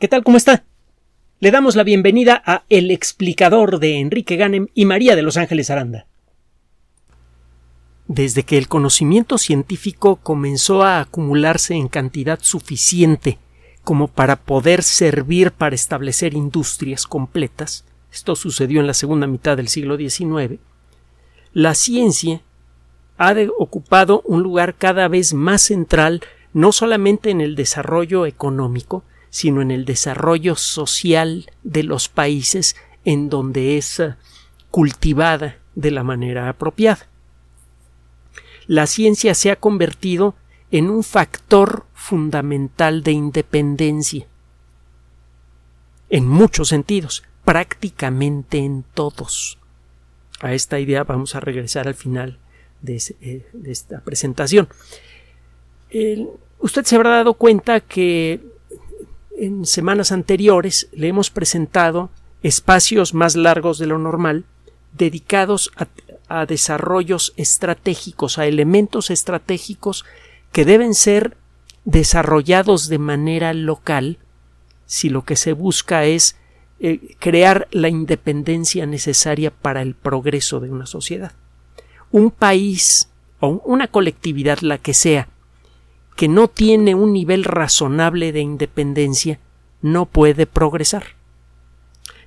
¿Qué tal? ¿Cómo está? Le damos la bienvenida a El explicador de Enrique Ganem y María de Los Ángeles Aranda. Desde que el conocimiento científico comenzó a acumularse en cantidad suficiente como para poder servir para establecer industrias completas, esto sucedió en la segunda mitad del siglo XIX, la ciencia ha ocupado un lugar cada vez más central no solamente en el desarrollo económico, sino en el desarrollo social de los países en donde es eh, cultivada de la manera apropiada. La ciencia se ha convertido en un factor fundamental de independencia. En muchos sentidos, prácticamente en todos. A esta idea vamos a regresar al final de, eh, esta presentación. usted se habrá dado cuenta que en semanas anteriores le hemos presentado espacios más largos de lo normal dedicados a, desarrollos estratégicos, a elementos estratégicos que deben ser desarrollados de manera local si lo que se busca es eh, crear la independencia necesaria para el progreso de una sociedad. Un país o una colectividad, la que sea, que no tiene un nivel razonable de independencia no puede progresar.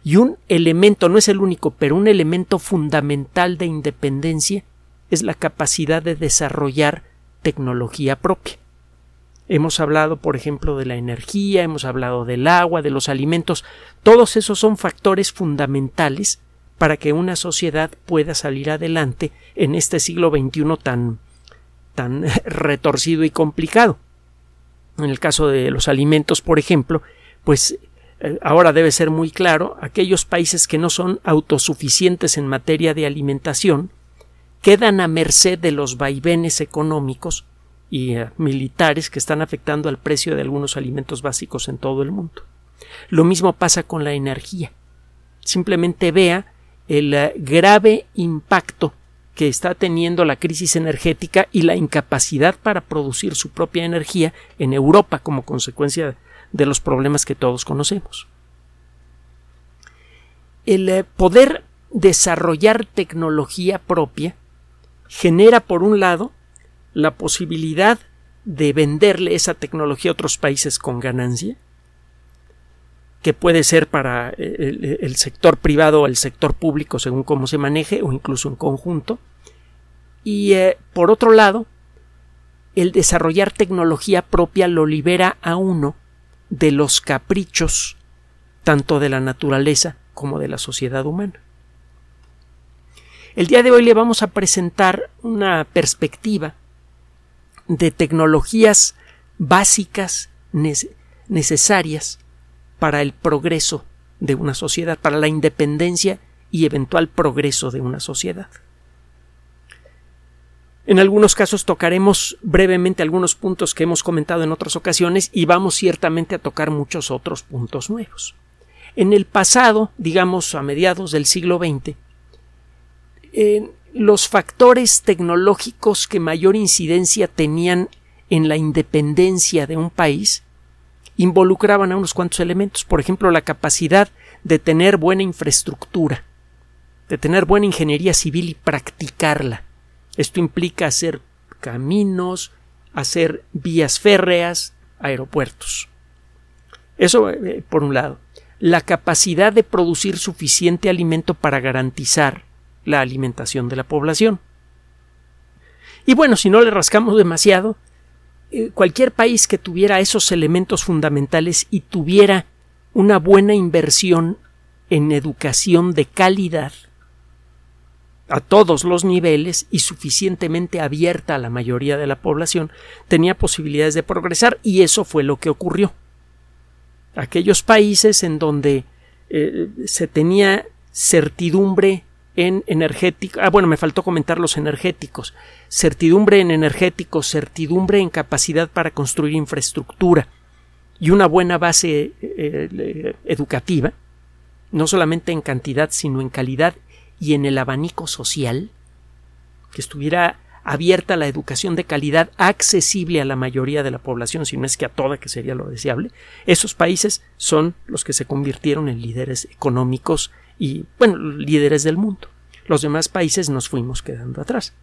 Y un elemento, no es el único, pero un elemento fundamental de independencia es la capacidad de desarrollar tecnología propia. Hemos hablado, por ejemplo, de la energía, hemos hablado del agua, de los alimentos. Todos esos son factores fundamentales para que una sociedad pueda salir adelante en este siglo XXI tan tan retorcido y complicado. En el caso de los alimentos, por ejemplo, pues eh, ahora debe ser muy claro, aquellos países que no son autosuficientes en materia de alimentación quedan a merced de los vaivenes económicos y eh, militares que están afectando al precio de algunos alimentos básicos en todo el mundo. Lo mismo pasa con la energía. Simplemente vea el eh, grave impacto que está teniendo la crisis energética y la incapacidad para producir su propia energía en Europa como consecuencia de los problemas que todos conocemos. El eh, poder desarrollar tecnología propia genera, por un lado, la posibilidad de venderle esa tecnología a otros países con ganancia, que puede ser para eh, el, sector privado o el sector público según cómo se maneje o incluso en conjunto, y eh, por otro lado, el desarrollar tecnología propia lo libera a uno de los caprichos tanto de la naturaleza como de la sociedad humana. El día de hoy le vamos a presentar una perspectiva de tecnologías básicas necesarias para el progreso de una sociedad, para la independencia y eventual progreso de una sociedad. En algunos casos tocaremos brevemente algunos puntos que hemos comentado en otras ocasiones y vamos ciertamente a tocar muchos otros puntos nuevos. En el pasado, digamos a mediados del siglo XX, los factores tecnológicos que mayor incidencia tenían en la independencia de un país involucraban a unos cuantos elementos, por ejemplo, la capacidad de tener buena infraestructura, de tener buena ingeniería civil y practicarla, esto implica hacer caminos, hacer vías férreas, aeropuertos. Eso eh, por un lado. La capacidad de producir suficiente alimento para garantizar la alimentación de la población. Y bueno, si no le rascamos demasiado, eh, cualquier país que tuviera esos elementos fundamentales y tuviera una buena inversión en educación de calidad, a todos los niveles y suficientemente abierta a la mayoría de la población, tenía posibilidades de progresar y eso fue lo que ocurrió. Aquellos países en donde eh, se tenía certidumbre en energético, ah, bueno, me faltó comentar los energéticos, certidumbre en energéticos, certidumbre en capacidad para construir infraestructura y una buena base eh, eh, educativa, no solamente en cantidad, sino en calidad y en el abanico social, que estuviera abierta la educación de calidad accesible a la mayoría de la población, si no es que a toda, que sería lo deseable, esos países son los que se convirtieron en líderes económicos y, bueno, líderes del mundo. Los demás países nos fuimos quedando atrás.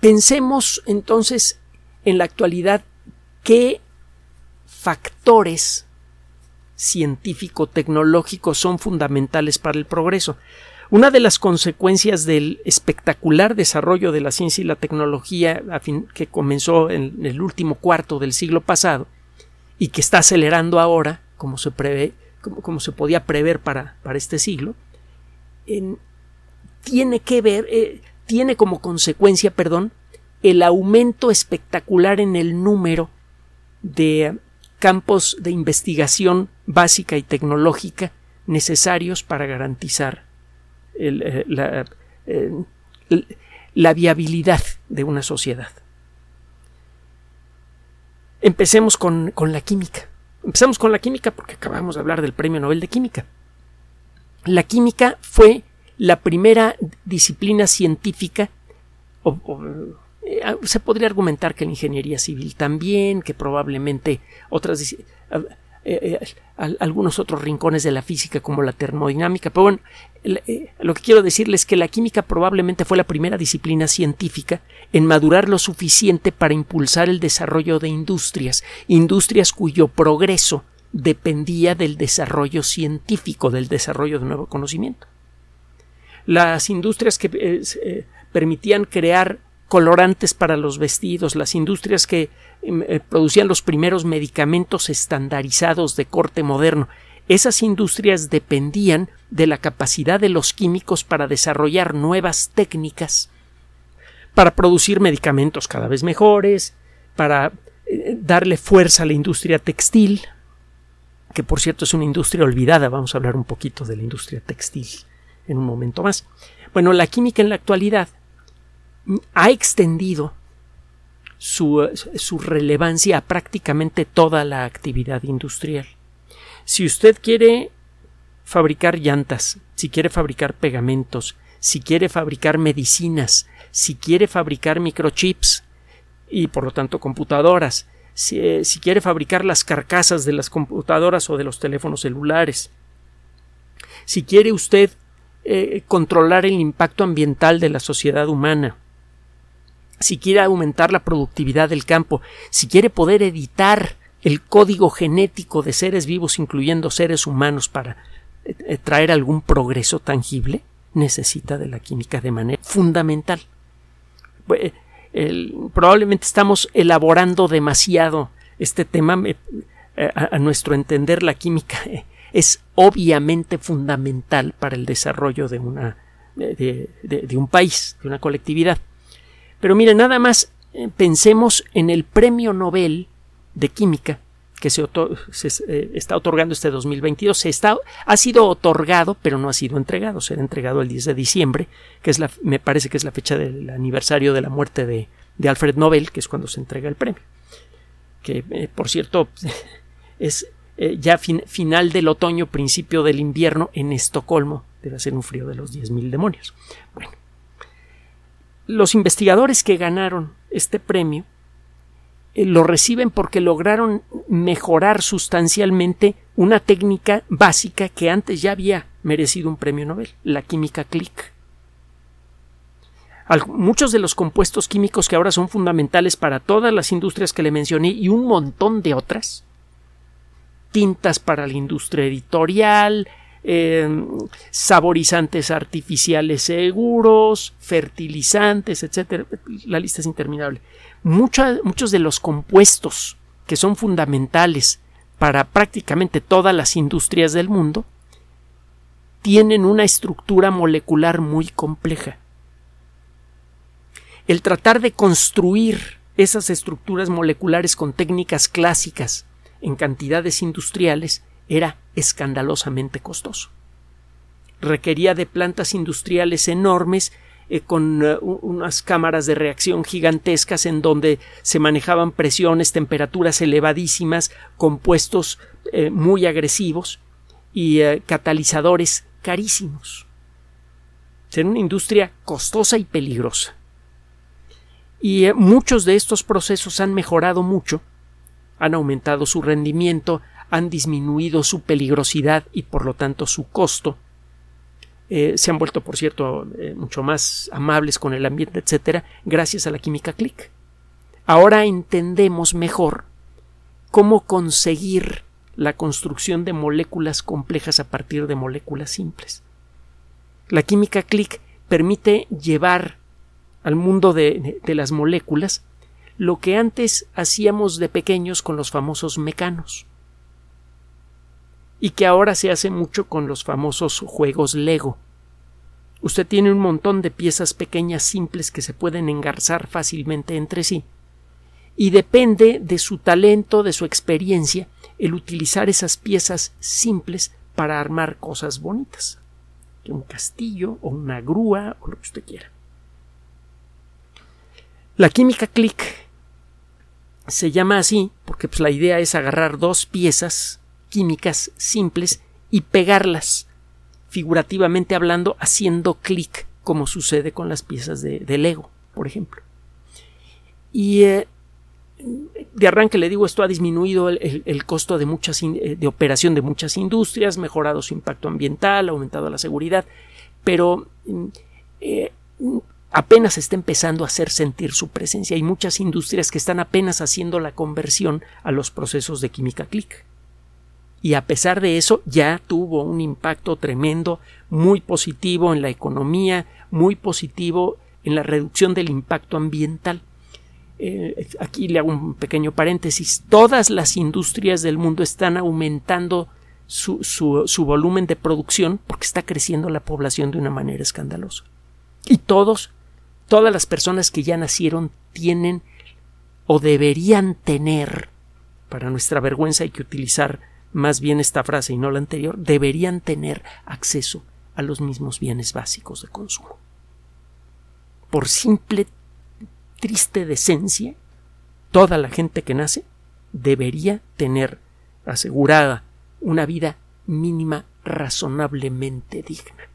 pensemos entonces en la actualidad qué factores científico-tecnológicos son fundamentales para el progreso. Una de las consecuencias del espectacular desarrollo de la ciencia y la tecnología que comenzó en el último cuarto del siglo pasado y que está acelerando ahora, como se prevé, como, se podía prever para, para este siglo, tiene que ver, eh, tiene como consecuencia, perdón, el aumento espectacular en el número de campos de investigación básica y tecnológica necesarios para garantizar eh, eh, la, viabilidad de una sociedad. Empecemos con, la química. Empezamos con la química porque acabamos de hablar del Premio Nobel de Química. La química fue la primera disciplina científica, eh, se podría argumentar que la ingeniería civil también, que probablemente otras eh, eh, algunos otros rincones de la física como la termodinámica. Pero bueno, eh, lo que quiero decirles es que la química probablemente fue la primera disciplina científica en madurar lo suficiente para impulsar el desarrollo de industrias, industrias cuyo progreso dependía del desarrollo científico, del desarrollo de nuevo conocimiento. Las industrias que permitían crear colorantes para los vestidos, las industrias que em, eh, producían los primeros medicamentos estandarizados de corte moderno. Esas industrias dependían de la capacidad de los químicos para desarrollar nuevas técnicas, para producir medicamentos cada vez mejores, para eh, darle fuerza a la industria textil, que por cierto es una industria olvidada, vamos a hablar un poquito de la industria textil en un momento más. Bueno, la química en la actualidad ha extendido su, relevancia a prácticamente toda la actividad industrial. Si usted quiere fabricar llantas, si quiere fabricar pegamentos, si quiere fabricar medicinas, si quiere fabricar microchips y por lo tanto computadoras, si, eh, quiere fabricar las carcasas de las computadoras o de los teléfonos celulares, si quiere usted eh, controlar el impacto ambiental de la sociedad humana, si quiere aumentar la productividad del campo, si quiere poder editar el código genético de seres vivos, incluyendo seres humanos, para eh, eh, traer algún progreso tangible, necesita de la química de manera fundamental. Probablemente estamos elaborando demasiado este tema. Eh, a, nuestro entender, la química es obviamente fundamental para el desarrollo de, una, de un país, de una colectividad. Pero mire, nada más eh, pensemos en el premio Nobel de Química que se, eh, está otorgando este 2022. Se está, ha sido otorgado, pero no ha sido entregado. Será entregado el 10 de diciembre, que es la, me parece que es la fecha del aniversario de la muerte de, Alfred Nobel, que es cuando se entrega el premio. Que, eh, por cierto, es ya final del otoño, principio del invierno en Estocolmo. Debe ser un frío de los 10.000 demonios. Bueno, los investigadores que ganaron este premio eh, lo reciben porque lograron mejorar sustancialmente una técnica básica que antes ya había merecido un premio Nobel, la química click. Muchos de los compuestos químicos que ahora son fundamentales para todas las industrias que le mencioné y un montón de otras, tintas para la industria editorial, Em, saborizantes artificiales seguros, fertilizantes, etcétera. La lista es interminable. muchos de los compuestos que son fundamentales para prácticamente todas las industrias del mundo tienen una estructura molecular muy compleja. El tratar de construir esas estructuras moleculares con técnicas clásicas en cantidades industriales era escandalosamente costoso. Requería de plantas industriales enormes eh, con eh, unas cámaras de reacción gigantescas en donde se manejaban presiones, temperaturas elevadísimas, compuestos eh, muy agresivos y catalizadores carísimos. Será una industria costosa y peligrosa. Y muchos de estos procesos han mejorado mucho, han aumentado su rendimiento, han disminuido su peligrosidad y por lo tanto su costo. Eh, se han vuelto, por cierto, eh, mucho más amables con el ambiente, etcétera, gracias a la química click. Ahora entendemos mejor cómo conseguir la construcción de moléculas complejas a partir de moléculas simples. La química click permite llevar al mundo de, de las moléculas lo que antes hacíamos de pequeños con los famosos mecanos y que ahora se hace mucho con los famosos juegos Lego. Usted tiene un montón de piezas pequeñas simples que se pueden engarzar fácilmente entre sí y depende de su talento, de su experiencia, el utilizar esas piezas simples para armar cosas bonitas. Un castillo o una grúa o lo que usted quiera. La química click se llama así porque pues, la idea es agarrar dos piezas químicas simples y pegarlas, figurativamente hablando, haciendo clic, como sucede con las piezas de, Lego, por ejemplo. Y eh, de arranque le digo, esto ha disminuido el, costo de, muchas, eh, de operación de muchas industrias, mejorado su impacto ambiental, aumentado la seguridad, pero mm, eh, apenas está empezando a hacer sentir su presencia. Hay muchas industrias que están apenas haciendo la conversión a los procesos de química click. Y a pesar de eso, ya tuvo un impacto tremendo, muy positivo en la economía, muy positivo en la reducción del impacto ambiental. Eh, aquí le hago un pequeño paréntesis, todas las industrias del mundo están aumentando su, su, volumen de producción porque está creciendo la población de una manera escandalosa. Y todos, todas las personas que ya nacieron tienen o deberían tener, para nuestra vergüenza hay que utilizar más bien esta frase y no la anterior, deberían tener acceso a los mismos bienes básicos de consumo. Por simple triste decencia, toda la gente que nace debería tener asegurada una vida mínima razonablemente digna.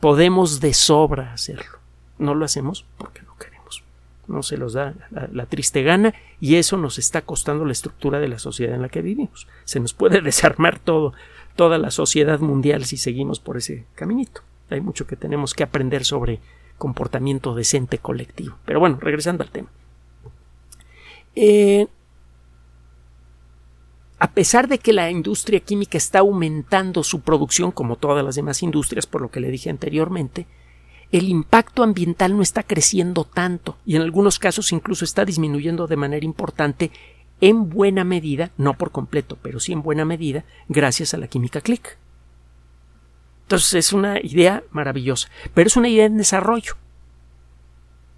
Podemos de sobra hacerlo. No lo hacemos porque no se los da la, triste gana y eso nos está costando la estructura de la sociedad en la que vivimos. Se nos puede desarmar todo, toda la sociedad mundial si seguimos por ese caminito. Hay mucho que tenemos que aprender sobre comportamiento decente colectivo. Pero bueno, regresando al tema. Eh, a pesar de que la industria química está aumentando su producción como todas las demás industrias, por lo que le dije anteriormente, el impacto ambiental no está creciendo tanto y en algunos casos incluso está disminuyendo de manera importante en buena medida, no por completo, pero sí en buena medida, gracias a la química click. Entonces es una idea maravillosa, pero es una idea en desarrollo.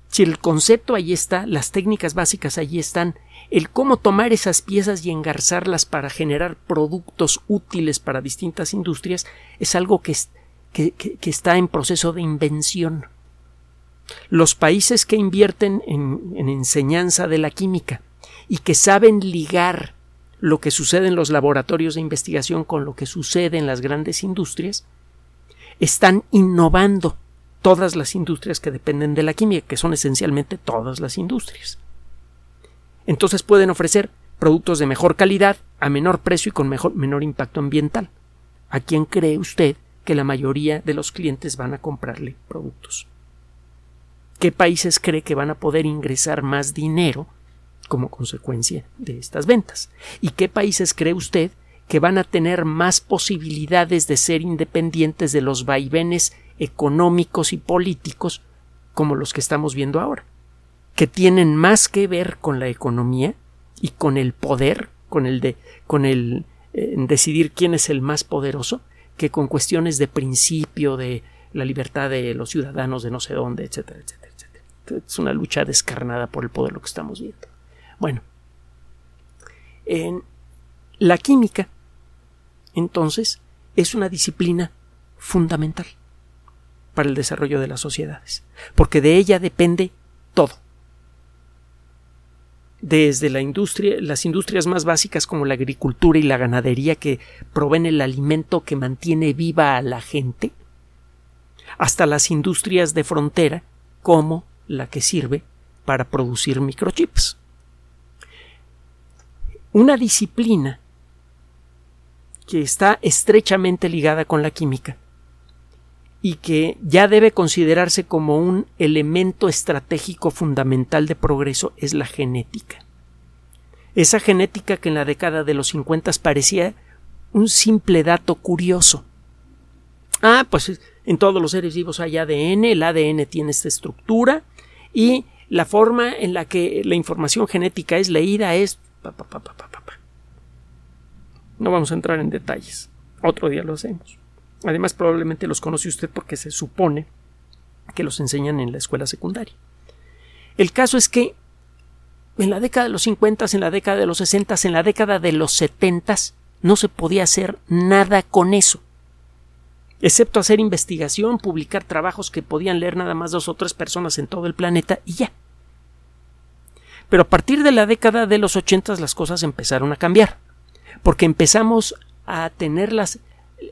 Si el concepto ahí está, las técnicas básicas allí están, el cómo tomar esas piezas y engarzarlas para generar productos útiles para distintas industrias es algo que, que, está en proceso de invención. Los países que invierten en, en enseñanza de la química y que saben ligar lo que sucede en los laboratorios de investigación con lo que sucede en las grandes industrias, están innovando todas las industrias que dependen de la química, que son esencialmente todas las industrias. Entonces pueden ofrecer productos de mejor calidad, a menor precio y con menor impacto ambiental. ¿A quién cree usted que la mayoría de los clientes van a comprarle productos? ¿Qué países cree que van a poder ingresar más dinero como consecuencia de estas ventas? ¿Y qué países cree usted que van a tener más posibilidades de ser independientes de los vaivenes económicos y políticos como los que estamos viendo ahora, que tienen más que ver con la economía y con el poder, con el de con el eh, decidir quién es el más poderoso, que con cuestiones de principio de la libertad de los ciudadanos de no sé dónde, etcétera, etcétera, etcétera. Es una lucha descarnada por el poder lo que estamos viendo. Bueno, en la química entonces es una disciplina fundamental para el desarrollo de las sociedades, porque de ella depende todo. Desde la industria, las industrias más básicas como la agricultura y la ganadería que proveen el alimento que mantiene viva a la gente, hasta las industrias de frontera como la que sirve para producir microchips. Una disciplina que está estrechamente ligada con la química y que ya debe considerarse como un elemento estratégico fundamental de progreso es la genética. Esa genética que en la década de los 50 parecía un simple dato curioso. Ah, pues en todos los seres vivos hay ADN, el ADN tiene esta estructura y la forma en la que la información genética es leída es... no vamos a entrar en detalles. Otro día lo hacemos. Además, probablemente los conoce usted porque se supone que los enseñan en la escuela secundaria. El caso es que en la década de los 50, en la década de los 60, en la década de los 70 no se podía hacer nada con eso. Excepto hacer investigación, publicar trabajos que podían leer nada más dos o tres personas en todo el planeta y ya. Pero a partir de la década de los 80 las cosas empezaron a cambiar, porque empezamos a tener las,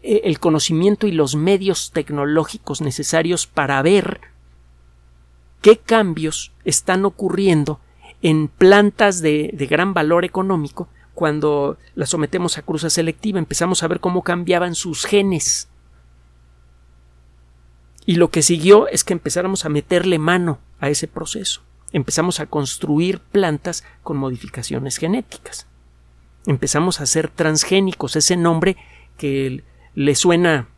el conocimiento y los medios tecnológicos necesarios para ver qué cambios están ocurriendo en plantas de, de gran valor económico cuando las sometemos a cruza selectiva, empezamos a ver cómo cambiaban sus genes. Y lo que siguió es que empezáramos a meterle mano a ese proceso. Empezamos a construir plantas con modificaciones genéticas. Empezamos a ser transgénicos, ese nombre que le suena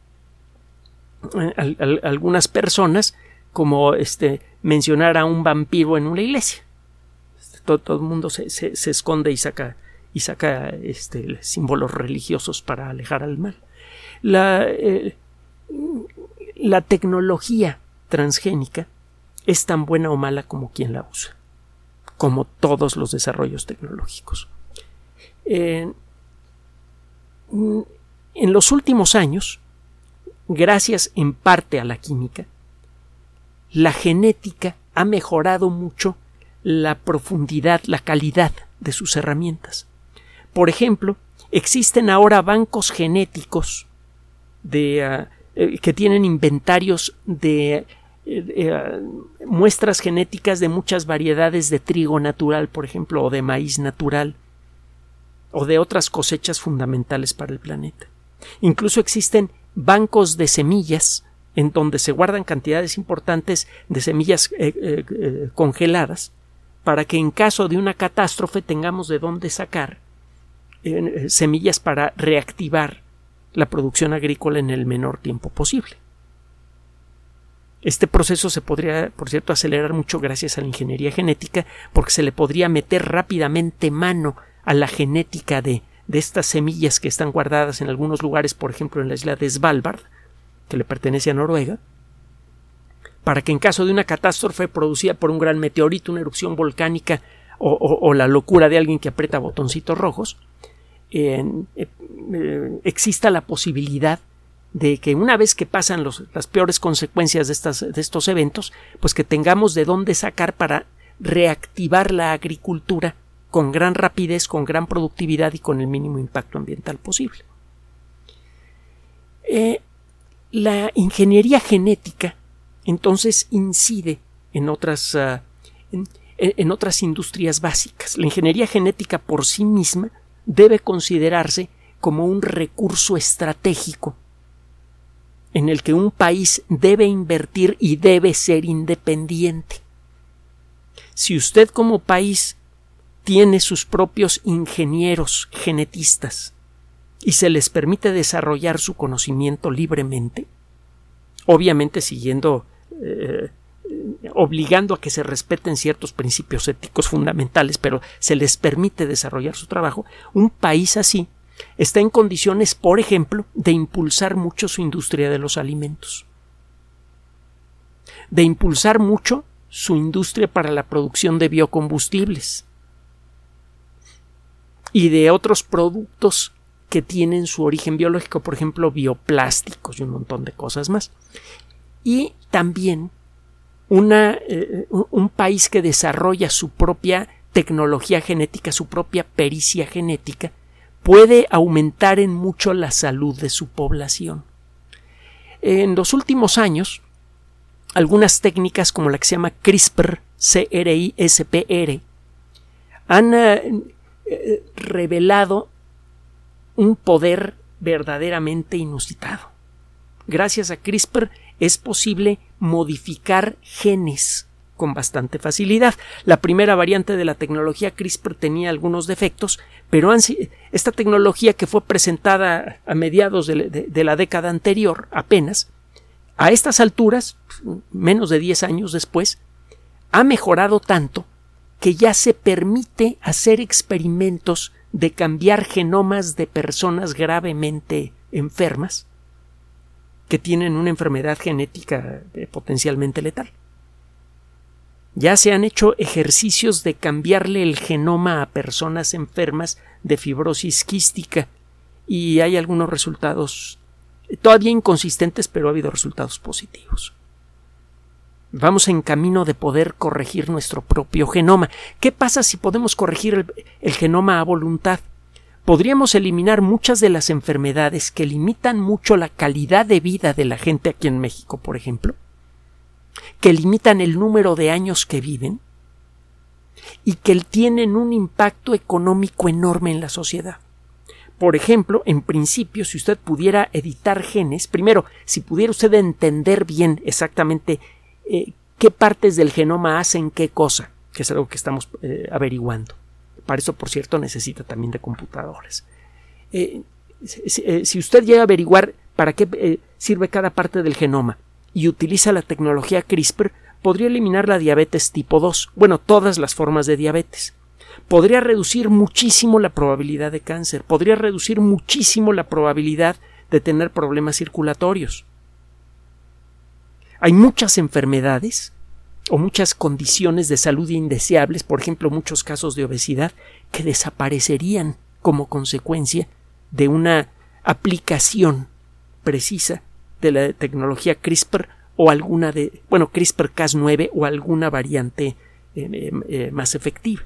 a, algunas personas como este mencionar a un vampiro en una iglesia. Todo, el mundo se, se esconde y saca y saca este, símbolos religiosos para alejar al mal. La, eh, la tecnología transgénica es tan buena o mala como quien la usa, como todos los desarrollos tecnológicos. En los últimos años, gracias en parte a la química, la genética ha mejorado mucho la profundidad, la calidad de sus herramientas. Por ejemplo, existen ahora bancos genéticos de, ah, eh, que tienen inventarios de eh, muestras genéticas de muchas variedades de trigo natural, por ejemplo, o de maíz natural, o de otras cosechas fundamentales para el planeta. Incluso existen bancos de semillas en donde se guardan cantidades importantes de semillas eh, congeladas para que en caso de una catástrofe tengamos de dónde sacar eh, semillas para reactivar la producción agrícola en el menor tiempo posible. Este proceso se podría, por cierto, acelerar mucho gracias a la ingeniería genética, porque se le podría meter rápidamente mano a la genética de, de estas semillas que están guardadas en algunos lugares, por ejemplo en la isla de Svalbard, que le pertenece a Noruega, para que en caso de una catástrofe producida por un gran meteorito, una erupción volcánica o la locura de alguien que aprieta botoncitos rojos, eh, eh, exista la posibilidad de que una vez que pasan las peores consecuencias de, estas, de estos eventos, pues que tengamos de dónde sacar para reactivar la agricultura con gran rapidez, con gran productividad y con el mínimo impacto ambiental posible. Eh, la ingeniería genética entonces incide en otras, ah, en otras industrias básicas. La ingeniería genética por sí misma debe considerarse como un recurso estratégico en el que un país debe invertir y debe ser independiente. Si usted como país tiene sus propios ingenieros genetistas y se les permite desarrollar su conocimiento libremente, obviamente siguiendo eh, obligando a que se respeten ciertos principios éticos fundamentales, pero se les permite desarrollar su trabajo, un país así está en condiciones, por ejemplo, de impulsar mucho su industria de los alimentos, de impulsar mucho su industria para la producción de biocombustibles y de otros productos que tienen su origen biológico, por ejemplo, bioplásticos y un montón de cosas más. Y también una, eh, un país que desarrolla su propia tecnología genética, su propia pericia genética, puede aumentar en mucho la salud de su población. En los últimos años algunas técnicas como la que se llama CRISPR, C-R-I-S-P-R, han eh, eh, revelado un poder verdaderamente inusitado. Gracias a CRISPR es posible modificar genes con bastante facilidad. La primera variante de la tecnología CRISPR tenía algunos defectos, pero esta tecnología que fue presentada a mediados de, la década anterior, apenas, a estas alturas, menos de 10 años después, ha mejorado tanto que ya se permite hacer experimentos de cambiar genomas de personas gravemente enfermas que tienen una enfermedad genética eh, potencialmente letal. Ya se han hecho ejercicios de cambiarle el genoma a personas enfermas de fibrosis quística y hay algunos resultados todavía inconsistentes, pero ha habido resultados positivos. Vamos en camino de poder corregir nuestro propio genoma. ¿Qué pasa si podemos corregir el, genoma a voluntad? podríamos eliminar muchas de las enfermedades que limitan mucho la calidad de vida de la gente aquí en México, por ejemplo, que limitan el número de años que viven y que tienen un impacto económico enorme en la sociedad. Por ejemplo, en principio, si usted pudiera editar genes, primero, si pudiera usted entender bien exactamente eh, qué partes del genoma hacen qué cosa, que es algo que estamos eh, averiguando. Para eso, por cierto, necesita también de computadores. Eh, si, usted llega a averiguar para qué sirve cada parte del genoma y utiliza la tecnología CRISPR, podría eliminar la diabetes tipo 2, bueno, todas las formas de diabetes. Podría reducir muchísimo la probabilidad de cáncer, podría reducir muchísimo la probabilidad de tener problemas circulatorios. Hay muchas enfermedades o muchas condiciones de salud indeseables, por ejemplo, muchos casos de obesidad, que desaparecerían como consecuencia de una aplicación precisa de la tecnología CRISPR o alguna de, bueno, CRISPR-Cas9 o alguna variante eh, eh, eh, más efectiva.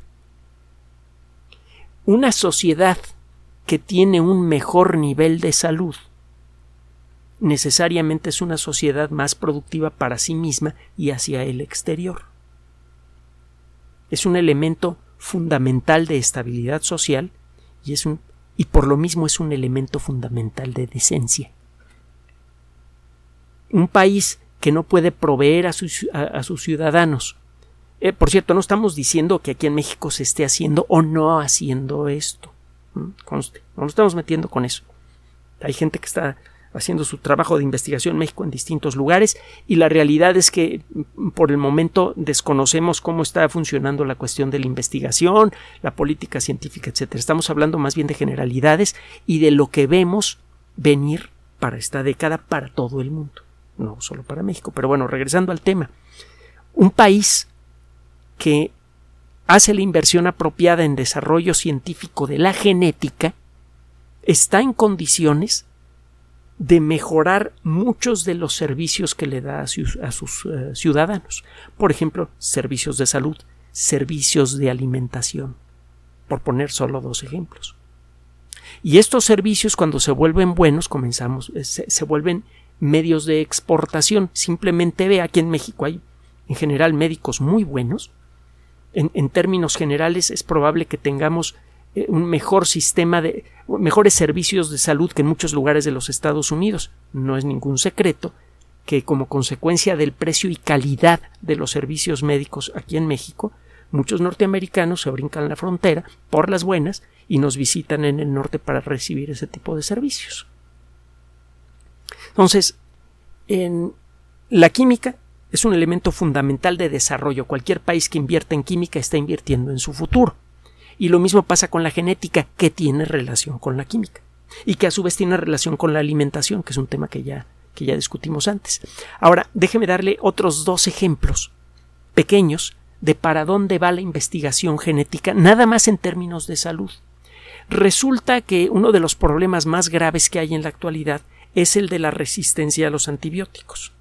Una sociedad que tiene un mejor nivel de salud necesariamente es una sociedad más productiva para sí misma y hacia el exterior. Es un elemento fundamental de estabilidad social y es un y por lo mismo es un elemento fundamental de decencia. Un país que no puede proveer a sus, ciudadanos. Eh, por cierto, no estamos diciendo que aquí en México se esté haciendo o no haciendo esto. No nos estamos metiendo con eso. Hay gente que está haciendo su trabajo de investigación en México en distintos lugares y la realidad es que mm, por el momento desconocemos cómo está funcionando la cuestión de la investigación, la política científica, etcétera. Estamos hablando más bien de generalidades y de lo que vemos venir para esta década para todo el mundo, no solo para México. Pero bueno, regresando al tema, un país que hace la inversión apropiada en desarrollo científico de la genética está en condiciones de mejorar muchos de los servicios que le da a sus, eh, ciudadanos. Por ejemplo, servicios de salud, servicios de alimentación, por poner solo dos ejemplos. Y estos servicios, cuando se vuelven buenos, comenzamos, eh, se, vuelven medios de exportación. Simplemente ve aquí en México hay en general médicos muy buenos. en términos generales es probable que tengamos un mejor sistema de mejores servicios de salud que en muchos lugares de los Estados Unidos. No es ningún secreto que como consecuencia del precio y calidad de los servicios médicos aquí en México, muchos norteamericanos se brincan la frontera por las buenas y nos visitan en el norte para recibir ese tipo de servicios. Entonces, en la química es un elemento fundamental de desarrollo. Cualquier país que invierta en química está invirtiendo en su futuro. Y lo mismo pasa con la genética, que tiene relación con la química. Y que a su vez tiene relación con la alimentación, que es un tema que ya, que ya discutimos antes. Ahora, déjeme darle otros dos ejemplos pequeños de para dónde va la investigación genética, nada más en términos de salud. Resulta que uno de los problemas más graves que hay en la actualidad es el de la resistencia a los antibióticos.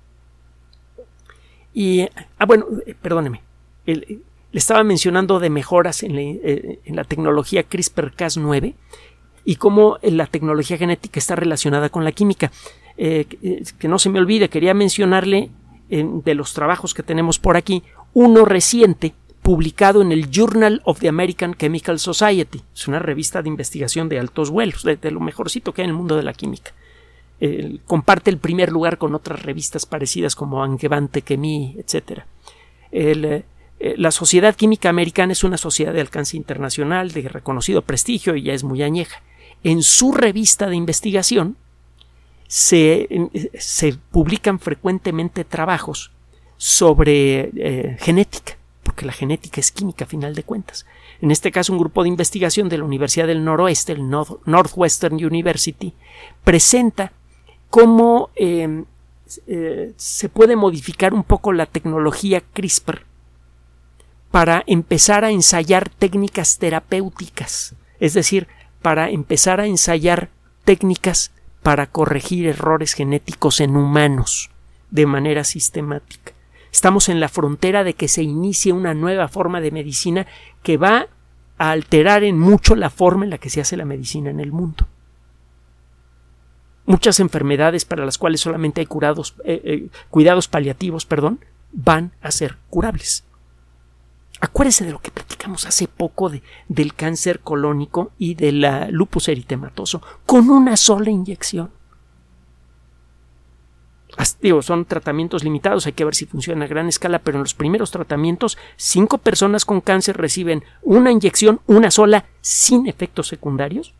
Y, ah, bueno, eh, perdóneme, le estaba mencionando de mejoras en la, eh, tecnología CRISPR-Cas9 y cómo la tecnología genética está relacionada con la química. Eh, que no se me olvide, quería mencionarle de los trabajos que tenemos por aquí, uno reciente publicado en el Journal of the American Chemical Society. Es una revista de investigación de altos vuelos, de, lo mejorcito que hay en el mundo de la química. comparte el primer lugar con otras revistas parecidas como Angevante Chemie, etc. Eh, la Sociedad Química Americana es una sociedad de alcance internacional, de reconocido prestigio y ya es muy añeja. En su revista de investigación se, publican frecuentemente trabajos sobre eh, genética porque la genética es química a final de cuentas. En este caso, un grupo de investigación de la Universidad del Noroeste, el Northwestern University, presenta cómo eh, eh, se puede modificar un poco la tecnología CRISPR para empezar a ensayar técnicas terapéuticas, es decir, para empezar a ensayar técnicas para corregir errores genéticos en humanos de manera sistemática. Estamos en la frontera de que se inicie una nueva forma de medicina que va a alterar en mucho la forma en la que se hace la medicina en el mundo. Muchas enfermedades para las cuales solamente hay curados, eh, eh, cuidados paliativos, perdón, van a ser curables. Acuérdese de lo que platicamos hace poco de, del cáncer colónico y del lupus eritematoso con una sola inyección son tratamientos limitados, hay que ver si funciona a gran escala, pero en los primeros tratamientos, cinco personas con cáncer reciben una inyección, una sola, sin efectos secundarios,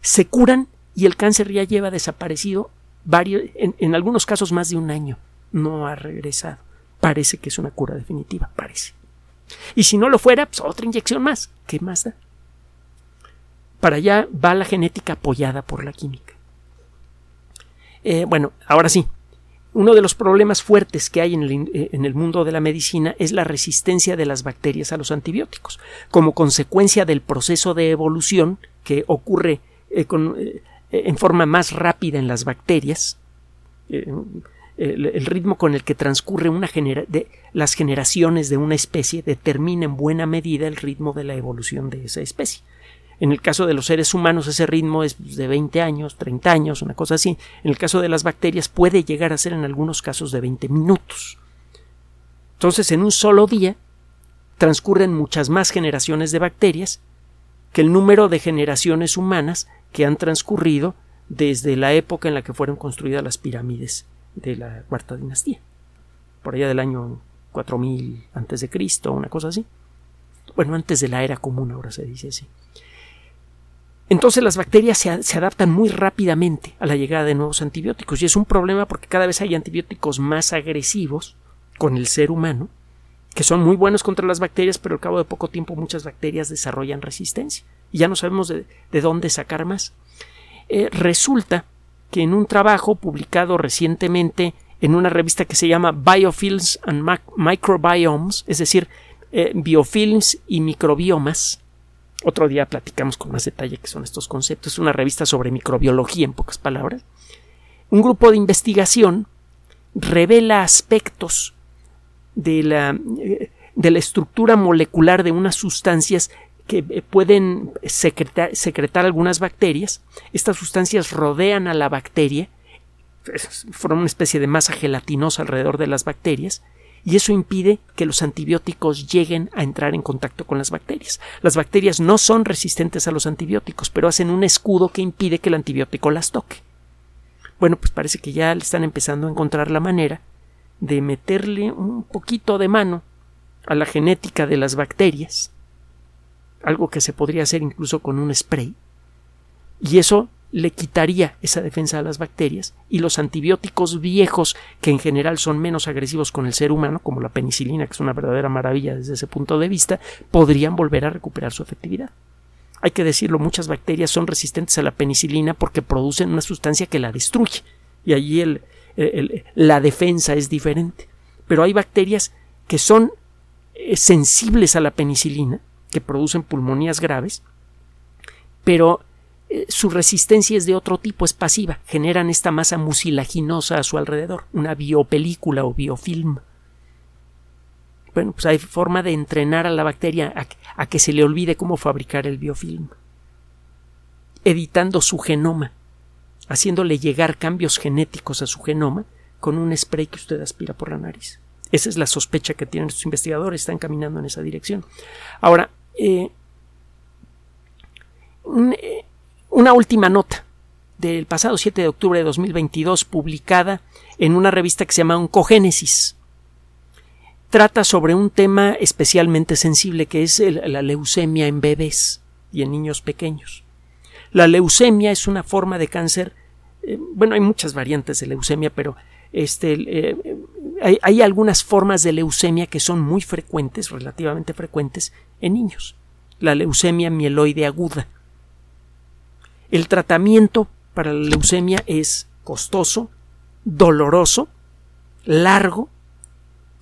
se curan y el cáncer ya lleva desaparecido varios, en, algunos casos más de un año. No ha regresado. Parece que es una cura definitiva, parece. Y si no lo fuera, pues otra inyección más. ¿Qué más da? Para allá va la genética apoyada por la química. Eh, bueno, ahora sí, uno de los problemas fuertes que hay eh, en el, mundo de la medicina es la resistencia de las bacterias a los antibióticos. Como consecuencia del proceso de evolución que ocurre eh, en forma más rápida en las bacterias, el, ritmo con el que transcurre una de, las generaciones de una especie determina en buena medida el ritmo de la evolución de esa especie. En el caso de los seres humanos ese ritmo es de 20 años, 30 años, una cosa así. En el caso de las bacterias puede llegar a ser en algunos casos de 20 minutos. Entonces, en un solo día transcurren muchas más generaciones de bacterias que el número de generaciones humanas que han transcurrido desde la época en la que fueron construidas las pirámides de la cuarta dinastía. Por allá del año 4000 antes de Cristo, una cosa así. Bueno, antes de la era común, ahora se dice así. Entonces las bacterias se, adaptan muy rápidamente a la llegada de nuevos antibióticos y es un problema porque cada vez hay antibióticos más agresivos con el ser humano que son muy buenos contra las bacterias, pero al cabo de poco tiempo muchas bacterias desarrollan resistencia y ya no sabemos de, dónde sacar más. Eh, resulta que en un trabajo publicado recientemente en una revista que se llama Biofilms and Microbiomes, es decir, eh, biofilms y microbiomas, otro día platicamos con más detalle qué son estos conceptos. Es una revista sobre microbiología, en pocas palabras. Un grupo de investigación revela aspectos de la, eh, de la estructura molecular de unas sustancias que eh, pueden secretar, secretar, algunas bacterias. Estas sustancias rodean a la bacteria, forman una especie de masa gelatinosa alrededor de las bacterias y eso impide que los antibióticos lleguen a entrar en contacto con las bacterias. Las bacterias no son resistentes a los antibióticos, pero hacen un escudo que impide que el antibiótico las toque. Bueno, pues parece que ya le están empezando a encontrar la manera de meterle un poquito de mano a la genética de las bacterias, algo que se podría hacer incluso con un spray, y eso le quitaría esa defensa a las bacterias y los antibióticos viejos, que en general son menos agresivos con el ser humano, como la penicilina, que es una verdadera maravilla desde ese punto de vista, podrían volver a recuperar su efectividad. Hay que decirlo, muchas bacterias son resistentes a la penicilina porque producen una sustancia que la destruye y allí la defensa es diferente. Pero hay bacterias que son eh, sensibles a la penicilina, que producen pulmonías graves, pero eh, su resistencia es de otro tipo, es pasiva, generan esta masa mucilaginosa a su alrededor, una biopelícula o biofilm. Bueno, pues hay forma de entrenar a la bacteria a, que se le olvide cómo fabricar el biofilm, editando su genoma, haciéndole llegar cambios genéticos a su genoma con un spray que usted aspira por la nariz. Esa es la sospecha que tienen estos investigadores, están caminando en esa dirección. Ahora, eh, eh, una última nota del pasado 7 de octubre de 2022, publicada en una revista que se llama Oncogénesis. Trata sobre un tema especialmente sensible que es la leucemia en bebés y en niños pequeños. La leucemia es una forma de cáncer, eh, bueno, hay muchas variantes de leucemia, pero este, hay, algunas formas de leucemia que son muy frecuentes, relativamente frecuentes, en niños. La leucemia mieloide aguda. El tratamiento para la leucemia es costoso, doloroso, largo,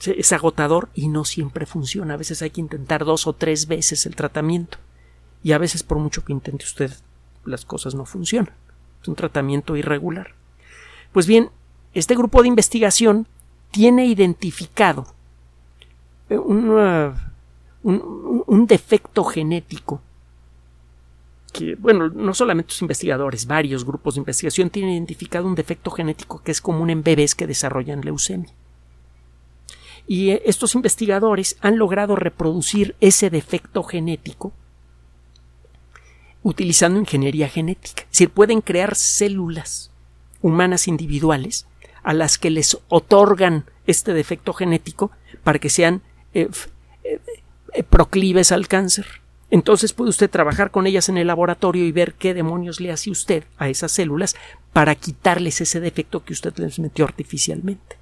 es agotador y no siempre funciona. A veces hay que intentar dos o tres veces el tratamiento y a veces por mucho que intente usted las cosas no funcionan. Es un tratamiento irregular. Pues bien, este grupo de investigación tiene identificado un, un defecto genético bueno, no solamente los investigadores, varios grupos de investigación tienen identificado un defecto genético que es común en bebés que desarrollan leucemia. Y eh, estos investigadores han logrado reproducir ese defecto genético utilizando ingeniería genética. Es decir, pueden crear células humanas individuales a las que les otorgan este defecto genético para que sean eh, eh, proclives al cáncer. Entonces puede usted trabajar con ellas en el laboratorio y ver qué demonios le hace usted a esas células para quitarles ese defecto que usted les metió artificialmente.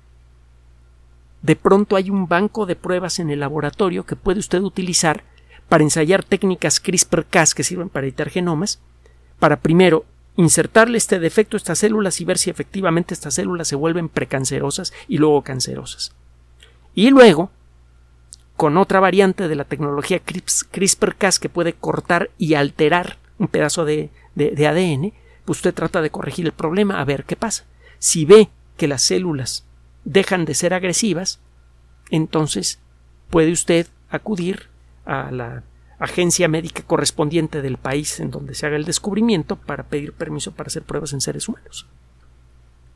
De pronto hay un banco de pruebas en el laboratorio que puede usted utilizar para ensayar técnicas CRISPR-Cas que sirven para editar genomas, para primero insertarle este defecto a estas células y ver si efectivamente estas células se vuelven precancerosas y luego cancerosas. Y luego con otra variante de la tecnología CRISPR-Cas que puede cortar y alterar un pedazo de, ADN, pues usted trata de corregir el problema a ver qué pasa. Si ve que las células dejan de ser agresivas, entonces puede usted acudir a la agencia médica correspondiente del país en donde se haga el descubrimiento para pedir permiso para hacer pruebas en seres humanos,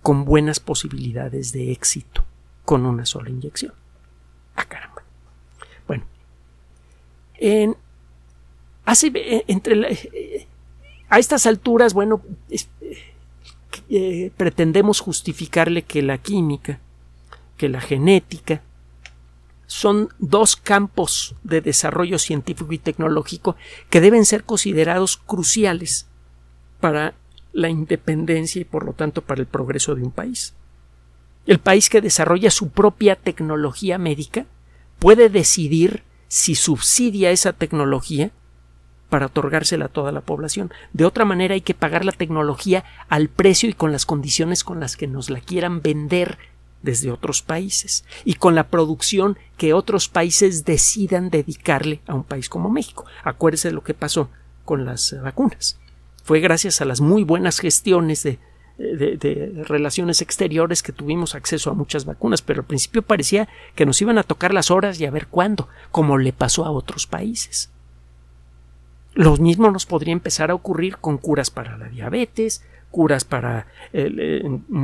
con buenas posibilidades de éxito con una sola inyección. Ah, caramba. En, hace, eh, entre eh, a estas alturas, bueno, eh, pretendemos justificarle que la química, que la genética, son dos campos de desarrollo científico y tecnológico que deben ser considerados cruciales para la independencia y por lo tanto para el progreso de un país. El país que desarrolla su propia tecnología médica puede decidir si subsidia esa tecnología para otorgársela a toda la población. De otra manera hay que pagar la tecnología al precio y con las condiciones con las que nos la quieran vender desde otros países y con la producción que otros países decidan dedicarle a un país como México. Acuérdese de lo que pasó con las vacunas. Fue gracias a las muy buenas gestiones de de, relaciones exteriores que tuvimos acceso a muchas vacunas, pero al principio parecía que nos iban a tocar las horas y a ver cuándo, como le pasó a otros países. Lo mismo nos podría empezar a ocurrir con curas para la diabetes, curas para eh,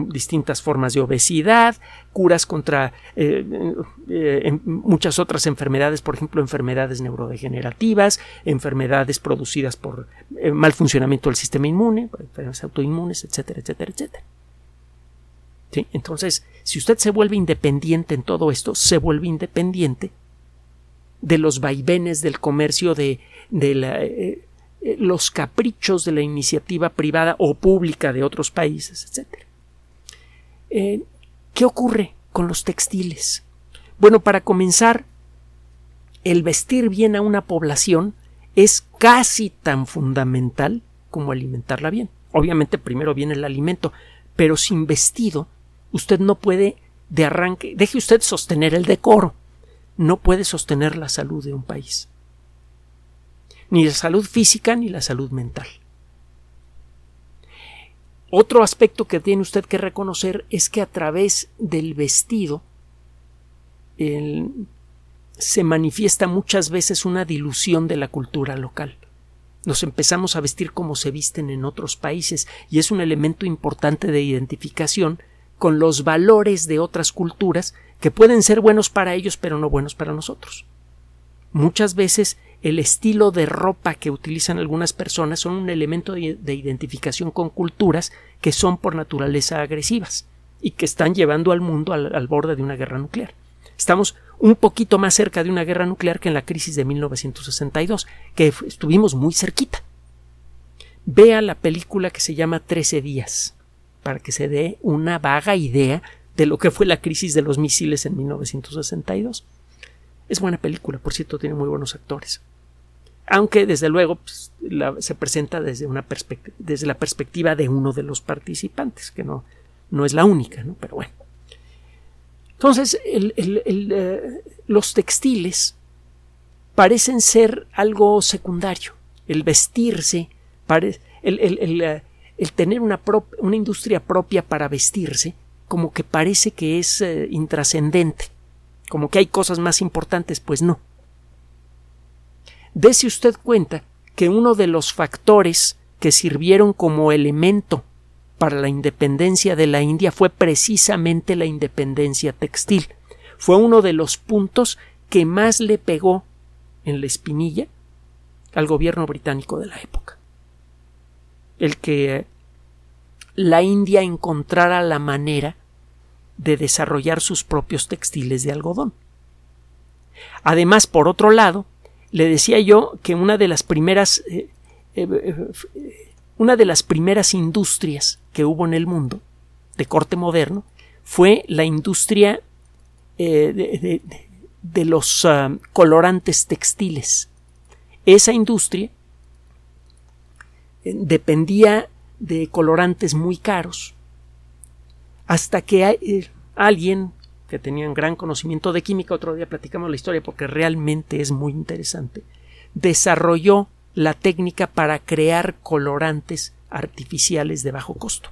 distintas formas de obesidad, curas contra eh, eh, muchas otras enfermedades, por ejemplo, enfermedades neurodegenerativas, enfermedades producidas por mal funcionamiento del sistema inmune, enfermedades autoinmunes, etcétera, etcétera, etcétera. Entonces, si usted se vuelve independiente en todo esto, se vuelve independiente de los vaivenes del comercio de, de la los caprichos de la iniciativa privada o pública de otros países, etc. Eh, ¿Qué ocurre con los textiles? Bueno, para comenzar, el vestir bien a una población es casi tan fundamental como alimentarla bien. Obviamente primero viene el alimento, pero sin vestido usted no puede de arranque, deje usted sostener el decoro, no puede sostener la salud de un país ni la salud física ni la salud mental. Otro aspecto que tiene usted que reconocer es que a través del vestido se manifiesta muchas veces una dilución de la cultura local. Nos empezamos a vestir como se visten en otros países y es un elemento importante de identificación con los valores de otras culturas que pueden ser buenos para ellos pero no buenos para nosotros. Muchas veces el estilo de ropa que utilizan algunas personas son un elemento de identificación con culturas que son por naturaleza agresivas y que están llevando al mundo al, borde de una guerra nuclear. Estamos un poquito más cerca de una guerra nuclear que en la crisis de 1962, que estuvimos muy cerquita. Vea la película que se llama Trece días, para que se dé una vaga idea de lo que fue la crisis de los misiles en 1962. Es buena película, por cierto, tiene muy buenos actores. Aunque, desde luego, pues, se presenta desde, una desde la perspectiva de uno de los participantes, que no, no es la única, ¿no? Pero bueno. Entonces, eh, los textiles parecen ser algo secundario. El vestirse, el, eh, tener una, una, industria propia para vestirse, como que parece que es eh, intrascendente, como que hay cosas más importantes, pues no. Dese usted cuenta que uno de los factores que sirvieron como elemento para la independencia de la India fue precisamente la independencia textil. Fue uno de los puntos que más le pegó en la espinilla al gobierno británico de la época. El que la India encontrara la manera de desarrollar sus propios textiles de algodón. Además, por otro lado, le decía yo que una de las primeras eh, eh, eh, una de las primeras industrias que hubo en el mundo de corte moderno fue la industria de, los ah, colorantes textiles. Esa industria dependía de colorantes muy caros hasta que alguien que tenía un gran conocimiento de química, otro día platicamos la historia porque realmente es muy interesante, desarrolló la técnica para crear colorantes artificiales de bajo costo.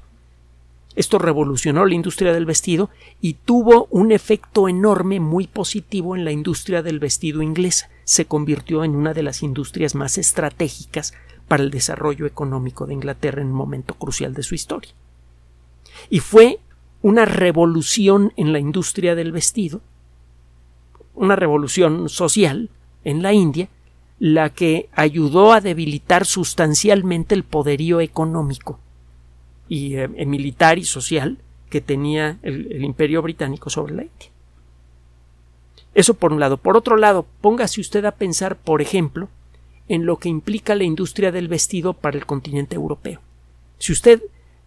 Esto revolucionó la industria del vestido y tuvo un efecto enorme muy positivo en la industria del vestido inglesa. Se convirtió en una de las industrias más estratégicas para el desarrollo económico de Inglaterra en un momento crucial de su historia. Y fue una revolución en la industria del vestido, una revolución social en la India, la que ayudó a debilitar sustancialmente el poderío económico y eh, militar y social que tenía el, el, imperio británico sobre la India. Eso por un lado. Por otro lado, póngase usted a pensar, por ejemplo, en lo que implica la industria del vestido para el continente europeo. Si usted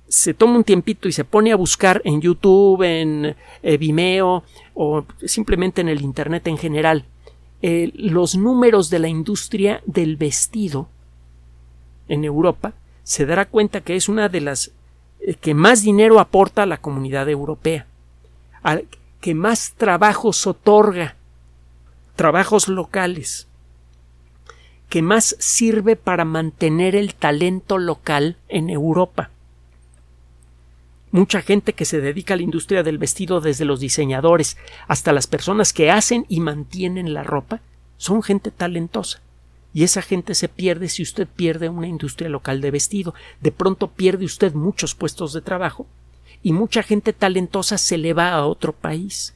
se toma un tiempito y se pone a buscar en YouTube, en eh, Vimeo o simplemente en el Internet en general eh, los números de la industria del vestido en Europa, se dará cuenta que es una de las eh, que más dinero aporta a la comunidad europea, que más trabajos otorga, trabajos locales, que más sirve para mantener el talento local en Europa. Mucha gente que se dedica a la industria del vestido, desde los diseñadores hasta las personas que hacen y mantienen la ropa, son gente talentosa. Y esa gente se pierde si usted pierde una industria local de vestido. De pronto pierde usted muchos puestos de trabajo y mucha gente talentosa se le va a otro país.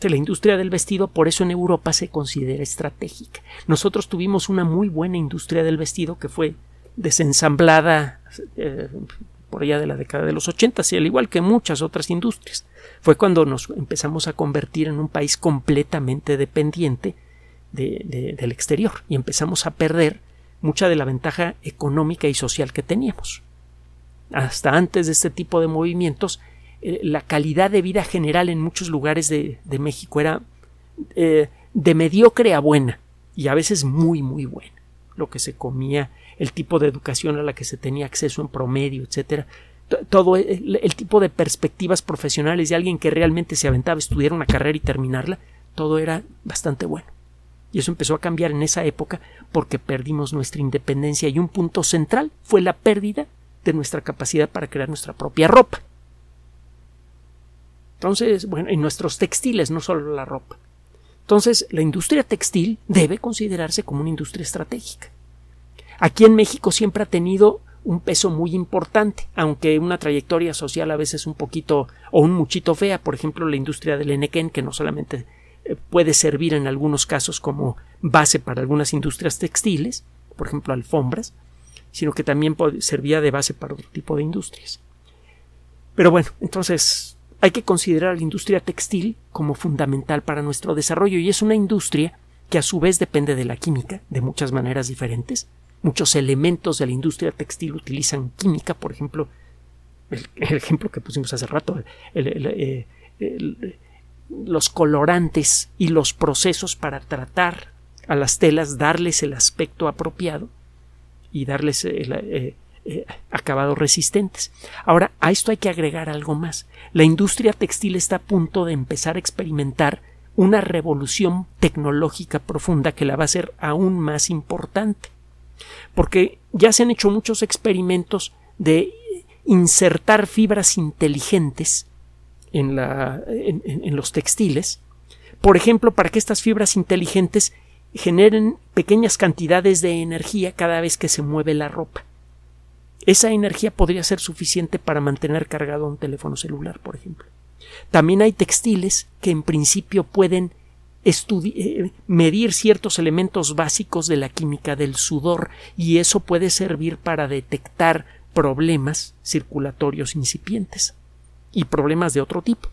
La industria del vestido por eso en Europa se considera estratégica. Nosotros tuvimos una muy buena industria del vestido que fue desensamblada eh, por allá de la década de los 80, y al igual que muchas otras industrias. Fue cuando nos empezamos a convertir en un país completamente dependiente del exterior y empezamos a perder mucha de la ventaja económica y social que teníamos. Hasta antes de este tipo de movimientos, eh, la calidad de vida general en muchos lugares de, México era eh, de mediocre a buena y a veces muy muy buena. Lo que se comía, el tipo de educación a la que se tenía acceso en promedio, etcétera. Todo el, tipo de perspectivas profesionales de alguien que realmente se aventaba a estudiar una carrera y terminarla, todo era bastante bueno. Y eso empezó a cambiar en esa época porque perdimos nuestra independencia y un punto central fue la pérdida de nuestra capacidad para crear nuestra propia ropa. Entonces, bueno, en nuestros textiles, no solo la ropa. Entonces, la industria textil debe considerarse como una industria estratégica. Aquí en México siempre ha tenido un peso muy importante, aunque una trayectoria social a veces un poquito o un muchito fea, por ejemplo, la industria del enequén, que no solamente eh, puede servir en algunos casos como base para algunas industrias textiles, por ejemplo, alfombras, sino que también servía de base para otro tipo de industrias. Pero bueno, entonces hay que considerar la industria textil como fundamental para nuestro desarrollo y es una industria que a su vez depende de la química de muchas maneras diferentes. Muchos elementos de la industria textil utilizan química, por ejemplo, el, ejemplo que pusimos hace rato, eh, los colorantes y los procesos para tratar a las telas, darles el aspecto apropiado y darles eh, eh, acabados resistentes. Ahora, a esto hay que agregar algo más. La industria textil está a punto de empezar a experimentar una revolución tecnológica profunda que la va a hacer aún más importante. Porque ya se han hecho muchos experimentos de insertar fibras inteligentes en, la, en, los textiles, por ejemplo, para que estas fibras inteligentes generen pequeñas cantidades de energía cada vez que se mueve la ropa. Esa energía podría ser suficiente para mantener cargado un teléfono celular, por ejemplo. También hay textiles que en principio pueden medir ciertos elementos básicos de la química del sudor y eso puede servir para detectar problemas circulatorios incipientes y problemas de otro tipo.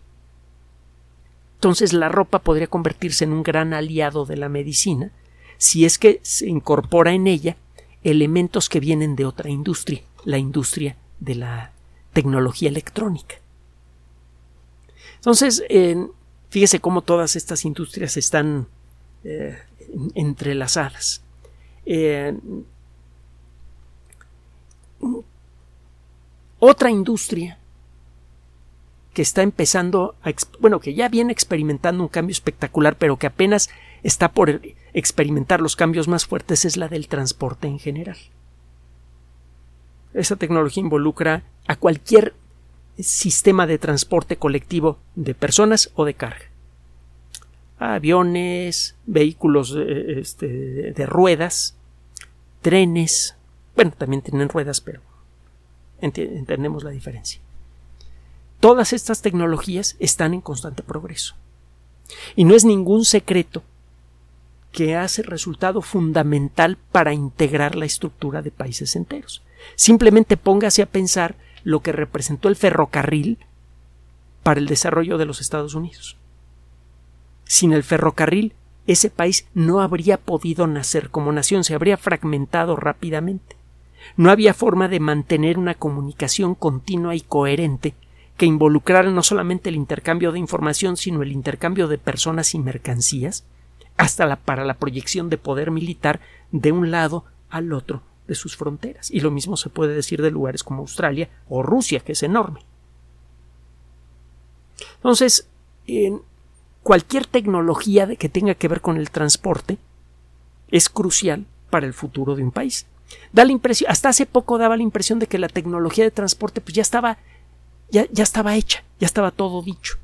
Entonces la ropa podría convertirse en un gran aliado de la medicina si es que se incorpora en ella elementos que vienen de otra industria la industria de la tecnología electrónica. Entonces, fíjese cómo todas estas industrias están eh, entrelazadas. otra industria que está empezando a, bueno, que ya viene experimentando un cambio espectacular, pero que apenas está por experimentar los cambios más fuertes es la del transporte en general. Esa tecnología involucra a cualquier sistema de transporte colectivo de personas o de carga. Aviones, vehículos eh, este, de ruedas, trenes. Bueno, también tienen ruedas, pero entendemos la diferencia. Todas estas tecnologías están en constante progreso. Y no es ningún secreto que hace resultado fundamental para integrar la estructura de países enteros. Simplemente póngase a pensar lo que representó el ferrocarril para el desarrollo de los Estados Unidos. Sin el ferrocarril, ese país no habría podido nacer como nación, se habría fragmentado rápidamente. No había forma de mantener una comunicación continua y coherente que involucrara no solamente el intercambio de información, sino el intercambio de personas y mercancías, hasta la, para la proyección de poder militar de un lado al otro de sus fronteras. Y lo mismo se puede decir de lugares como Australia o Rusia, que es enorme. Entonces, en cualquier tecnología que tenga que ver con el transporte es crucial para el futuro de un país. Da la impresión, hasta hace poco daba la impresión de que la tecnología de transporte pues ya estaba, ya, ya estaba hecha, ya estaba todo dicho.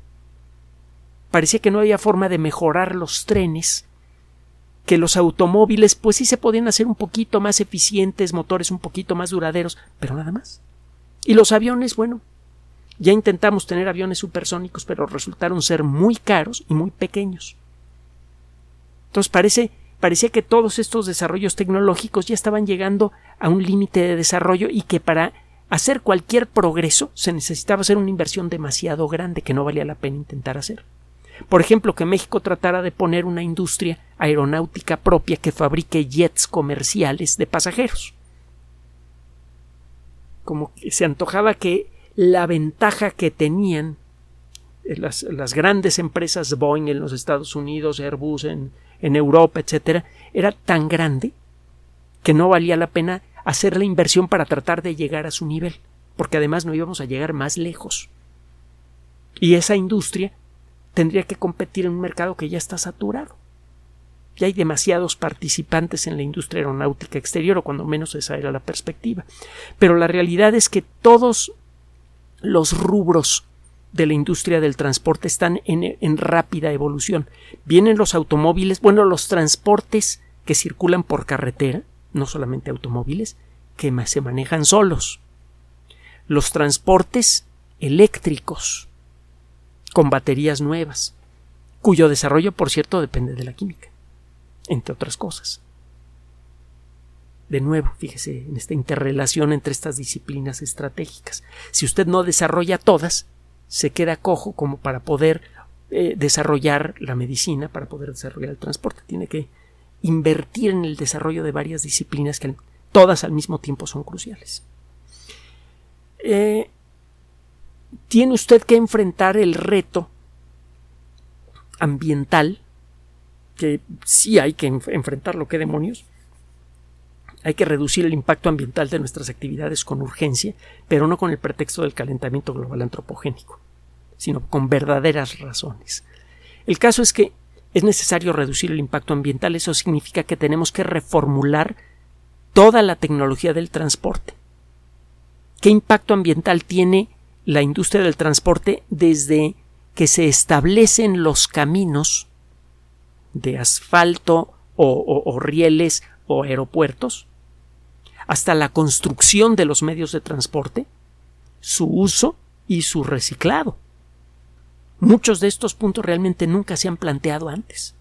Parecía que no había forma de mejorar los trenes que los automóviles pues sí se podían hacer un poquito más eficientes, motores un poquito más duraderos, pero nada más. Y los aviones, bueno, ya intentamos tener aviones supersónicos, pero resultaron ser muy caros y muy pequeños. Entonces parece, parecía que todos estos desarrollos tecnológicos ya estaban llegando a un límite de desarrollo y que para hacer cualquier progreso se necesitaba hacer una inversión demasiado grande que no valía la pena intentar hacer. Por ejemplo, que México tratara de poner una industria aeronáutica propia que fabrique jets comerciales de pasajeros. Como se antojaba que la ventaja que tenían eh, las, grandes empresas Boeing en los Estados Unidos, Airbus en, en Europa, etcétera, era tan grande que no valía la pena hacer la inversión para tratar de llegar a su nivel, porque además no íbamos a llegar más lejos. Y esa industria tendría que competir en un mercado que ya está saturado. Ya hay demasiados participantes en la industria aeronáutica exterior, o cuando menos esa era la perspectiva. Pero la realidad es que todos los rubros de la industria del transporte están en, rápida evolución. Vienen los automóviles, bueno, los transportes que circulan por carretera, no solamente automóviles, que se manejan solos, los transportes eléctricos con baterías nuevas, cuyo desarrollo, por cierto, depende de la química, entre otras cosas. De nuevo, fíjese en esta interrelación entre estas disciplinas estratégicas. Si usted no desarrolla todas, se queda cojo como para poder eh, desarrollar la medicina, para poder desarrollar el transporte. Tiene que invertir en el desarrollo de varias disciplinas que todas al mismo tiempo son cruciales. Eh, tiene usted que enfrentar el reto ambiental, que sí hay que enfrentarlo, qué demonios. Hay que reducir el impacto ambiental de nuestras actividades con urgencia, pero no con el pretexto del calentamiento global antropogénico, sino con verdaderas razones. El caso es que es necesario reducir el impacto ambiental, eso significa que tenemos que reformular toda la tecnología del transporte. ¿Qué impacto ambiental tiene la industria del transporte desde que se establecen los caminos de asfalto o, rieles o aeropuertos hasta la construcción de los medios de transporte, su uso y su reciclado. Muchos de estos puntos realmente nunca se han planteado antes.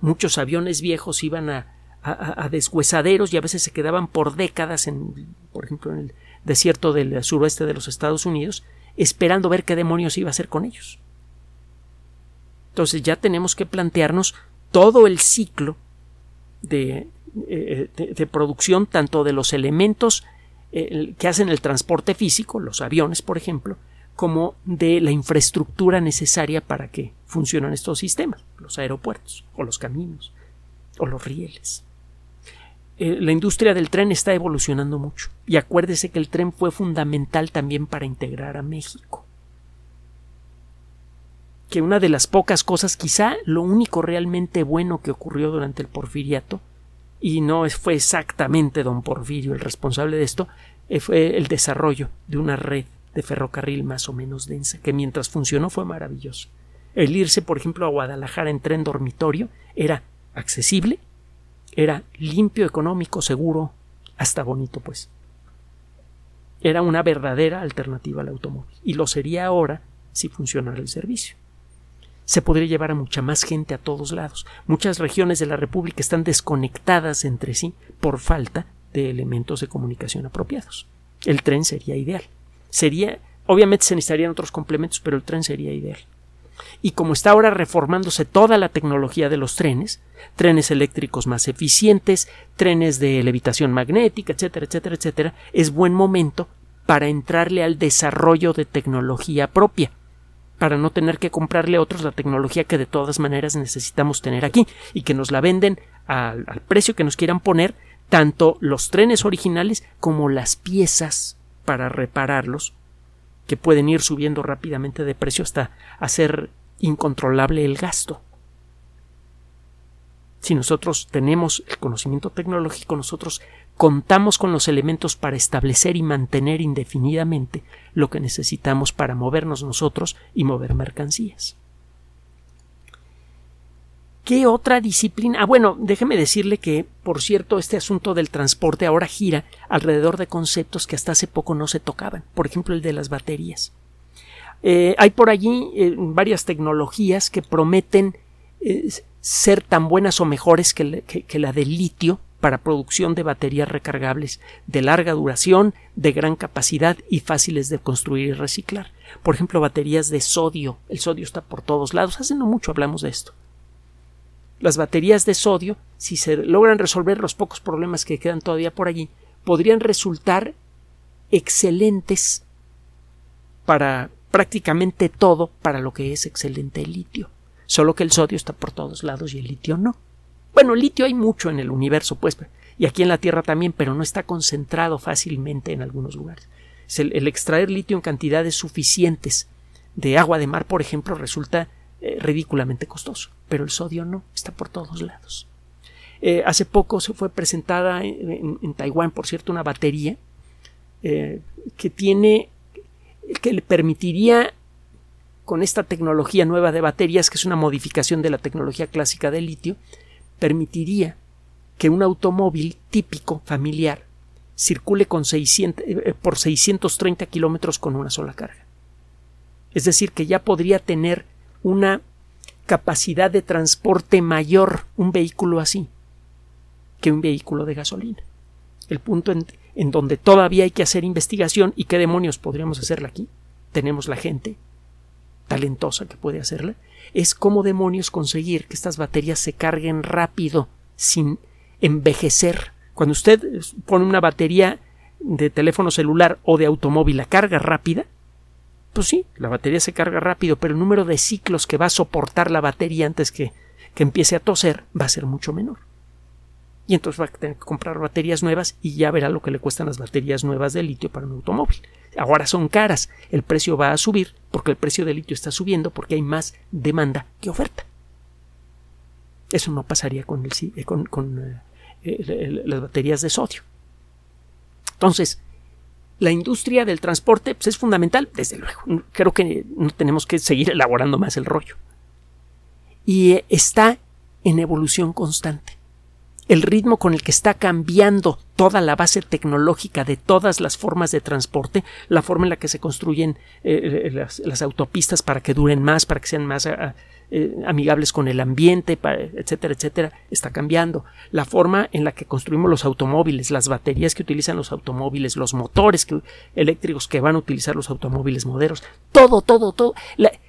Muchos aviones viejos iban a, a, deshuesaderos y a veces se quedaban por décadas en, por ejemplo, en el desierto del suroeste de los Estados Unidos, esperando ver qué demonios iba a hacer con ellos. Entonces ya tenemos que plantearnos todo el ciclo de, eh, producción tanto de los elementos eh, que hacen el transporte físico, los aviones, por ejemplo, como de la infraestructura necesaria para que funcionen estos sistemas, los aeropuertos, o los caminos, o los rieles. Eh, la industria del tren está evolucionando mucho. Y acuérdese que el tren fue fundamental también para integrar a México. Que una de las pocas cosas, quizá lo único realmente bueno que ocurrió durante el porfiriato, y no fue exactamente don Porfirio el responsable de esto, eh, fue el desarrollo de una red de ferrocarril más o menos densa, que mientras funcionó fue maravilloso. El irse, por ejemplo, a Guadalajara en tren dormitorio era accesible, era limpio, económico, seguro, hasta bonito, pues. Era una verdadera alternativa al automóvil. Y lo sería ahora si funcionara el servicio. Se podría llevar a mucha más gente a todos lados. Muchas regiones de la República están desconectadas entre sí por falta de elementos de comunicación apropiados. El tren sería ideal. Sería, obviamente se necesitarían otros complementos, pero el tren sería ideal y como está ahora reformándose toda la tecnología de los trenes, trenes eléctricos más eficientes, trenes de levitación magnética, etcétera, etcétera, etcétera, es buen momento para entrarle al desarrollo de tecnología propia, para no tener que comprarle a otros la tecnología que de todas maneras necesitamos tener aquí y que nos la venden al, al precio que nos quieran poner, tanto los trenes originales como las piezas para repararlos que pueden ir subiendo rápidamente de precio hasta hacer incontrolable el gasto. Si nosotros tenemos el conocimiento tecnológico, nosotros contamos con los elementos para establecer y mantener indefinidamente lo que necesitamos para movernos nosotros y mover mercancías. ¿Qué otra disciplina? Ah, bueno, déjeme decirle que, por cierto, este asunto del transporte ahora gira alrededor de conceptos que hasta hace poco no se tocaban. Por ejemplo, el de las baterías. Eh, hay por allí eh, varias tecnologías que prometen eh, ser tan buenas o mejores que, que la del litio para producción de baterías recargables de larga duración, de gran capacidad y fáciles de construir y reciclar. Por ejemplo, baterías de sodio. El sodio está por todos lados. Hace no mucho hablamos de esto las baterías de sodio, si se logran resolver los pocos problemas que quedan todavía por allí, podrían resultar excelentes para prácticamente todo para lo que es excelente el litio. Solo que el sodio está por todos lados y el litio no. Bueno, litio hay mucho en el universo, pues, y aquí en la Tierra también, pero no está concentrado fácilmente en algunos lugares. el extraer litio en cantidades suficientes de agua de mar, por ejemplo, resulta eh, ridículamente costoso, pero el sodio no, está por todos lados. Eh, hace poco se fue presentada en, Taiwán, por cierto, una batería eh, que tiene, que le permitiría con esta tecnología nueva de baterías, que es una modificación de la tecnología clásica del litio, permitiría que un automóvil típico familiar circule con 600, por 630 kilómetros con una sola carga. Es decir, que ya podría tener una capacidad de transporte mayor un vehículo así que un vehículo de gasolina. El punto en, en donde todavía hay que hacer investigación y qué demonios podríamos hacerla aquí. Tenemos la gente talentosa que puede hacerla, es cómo demonios conseguir que estas baterías se carguen rápido sin envejecer. Cuando usted pone una batería de teléfono celular o de automóvil a carga rápida, pues sí, la batería se carga rápido, pero el número de ciclos que va a soportar la batería antes que, que empiece a toser va a ser mucho menor. Y entonces va a tener que comprar baterías nuevas y ya verá lo que le cuestan las baterías nuevas de litio para un automóvil. Ahora son caras, el precio va a subir porque el precio del litio está subiendo porque hay más demanda que oferta. Eso no pasaría con, el, eh, con, eh, las baterías de sodio. Entonces, la industria del transporte pues, es fundamental, desde luego. Creo que no tenemos que seguir elaborando más el rollo. Y eh, está en evolución constante el ritmo con el que está cambiando toda la base tecnológica de todas las formas de transporte, la forma en la que se construyen eh, eh, las, autopistas para que duren más, para que sean más eh, amigables con el ambiente, etcétera, etcétera, está cambiando. La forma en la que construimos los automóviles, las baterías que utilizan los automóviles, los motores eléctricos que van a utilizar los automóviles modernos, todo, todo, todo.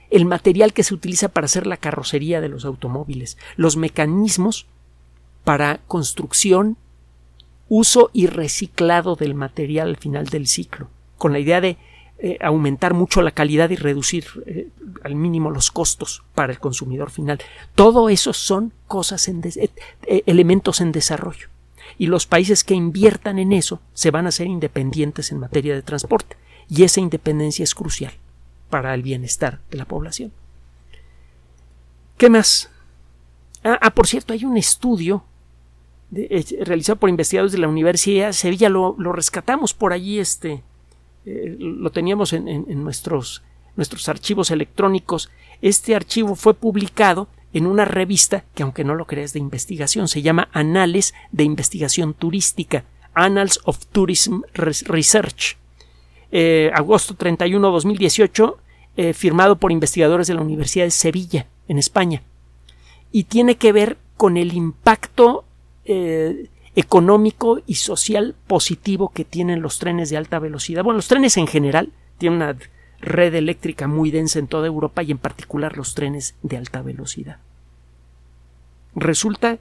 el material que se utiliza para hacer la carrocería de los automóviles, los mecanismos para construcción, uso y reciclado del material al final del ciclo, con la idea de eh, aumentar mucho la calidad y reducir eh, al mínimo los costos para el consumidor final. Todo eso son cosas en eh, elementos en desarrollo. Y los países que inviertan en eso se van a ser independientes en materia de transporte. Y esa independencia es crucial para el bienestar de la población. ¿Qué más? Ah, ah por cierto, hay un estudio realizado por investigadores de la Universidad de Sevilla, lo, rescatamos por allí, este, eh, lo teníamos en, nuestros, archivos electrónicos. Este archivo fue publicado en una revista que, aunque no lo creas, de investigación, se llama Anales de Investigación Turística, Annals of Tourism Research. Eh, agosto 31, 2018, eh, firmado por investigadores de la Universidad de Sevilla, en España. Y tiene que ver con el impacto económico y social positivo que tienen los trenes de alta velocidad. Bueno, los trenes en general tienen una red eléctrica muy densa en toda Europa y en particular los trenes de alta velocidad. Resulta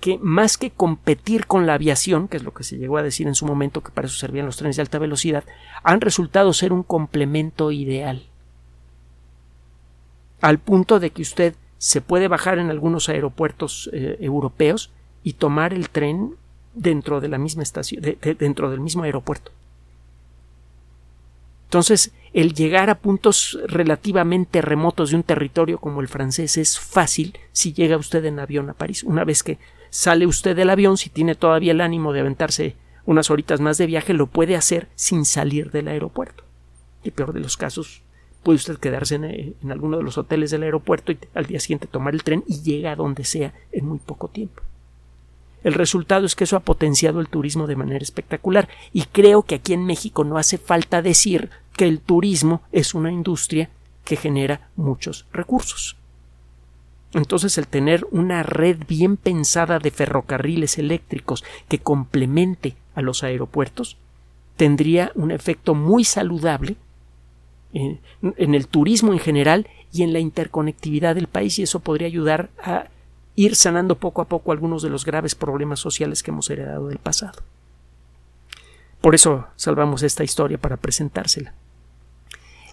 que más que competir con la aviación, que es lo que se llegó a decir en su momento que para eso servían los trenes de alta velocidad, han resultado ser un complemento ideal. Al punto de que usted se puede bajar en algunos aeropuertos eh, europeos y tomar el tren dentro de la misma estación, dentro del mismo aeropuerto. Entonces, el llegar a puntos relativamente remotos de un territorio como el francés es fácil si llega usted en avión a París. Una vez que sale usted del avión, si tiene todavía el ánimo de aventarse unas horitas más de viaje, lo puede hacer sin salir del aeropuerto. Y peor de los casos, puede usted quedarse en, en alguno de los hoteles del aeropuerto y al día siguiente tomar el tren y llega a donde sea en muy poco tiempo. El resultado es que eso ha potenciado el turismo de manera espectacular y creo que aquí en México no hace falta decir que el turismo es una industria que genera muchos recursos. Entonces el tener una red bien pensada de ferrocarriles eléctricos que complemente a los aeropuertos tendría un efecto muy saludable en, el turismo en general y en la interconectividad del país y eso podría ayudar a ir sanando poco a poco algunos de los graves problemas sociales que hemos heredado del pasado. Por eso salvamos esta historia para presentársela.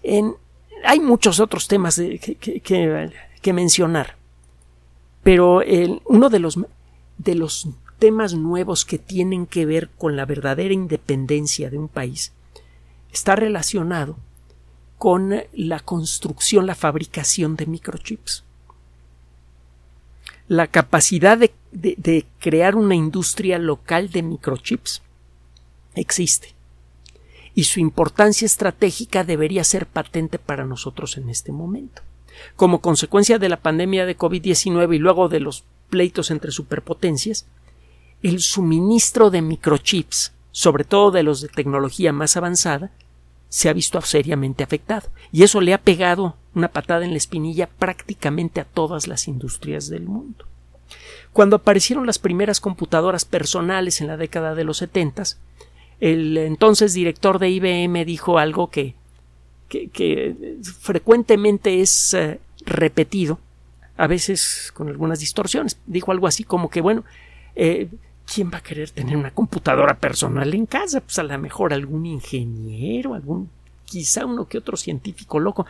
hay muchos otros temas que, mencionar, pero uno de los, de los temas nuevos que tienen que ver con la verdadera independencia de un país está relacionado con la construcción, la fabricación de microchips la capacidad de, crear una industria local de microchips existe y su importancia estratégica debería ser patente para nosotros en este momento. Como consecuencia de la pandemia de COVID-19 y luego de los pleitos entre superpotencias, el suministro de microchips sobre todo de los de tecnología más avanzada, se ha visto seriamente afectado. Y eso le ha pegado una patada en la espinilla prácticamente a todas las industrias del mundo. Cuando aparecieron las primeras computadoras personales en la década de los setentas, el entonces director de IBM dijo algo que, que, frecuentemente es eh, repetido, a veces con algunas distorsiones. Dijo algo así como que, bueno, eh, ¿quién va a querer tener una computadora personal en casa? Pues a lo mejor algún ingeniero, algún, quizá uno que otro científico loco,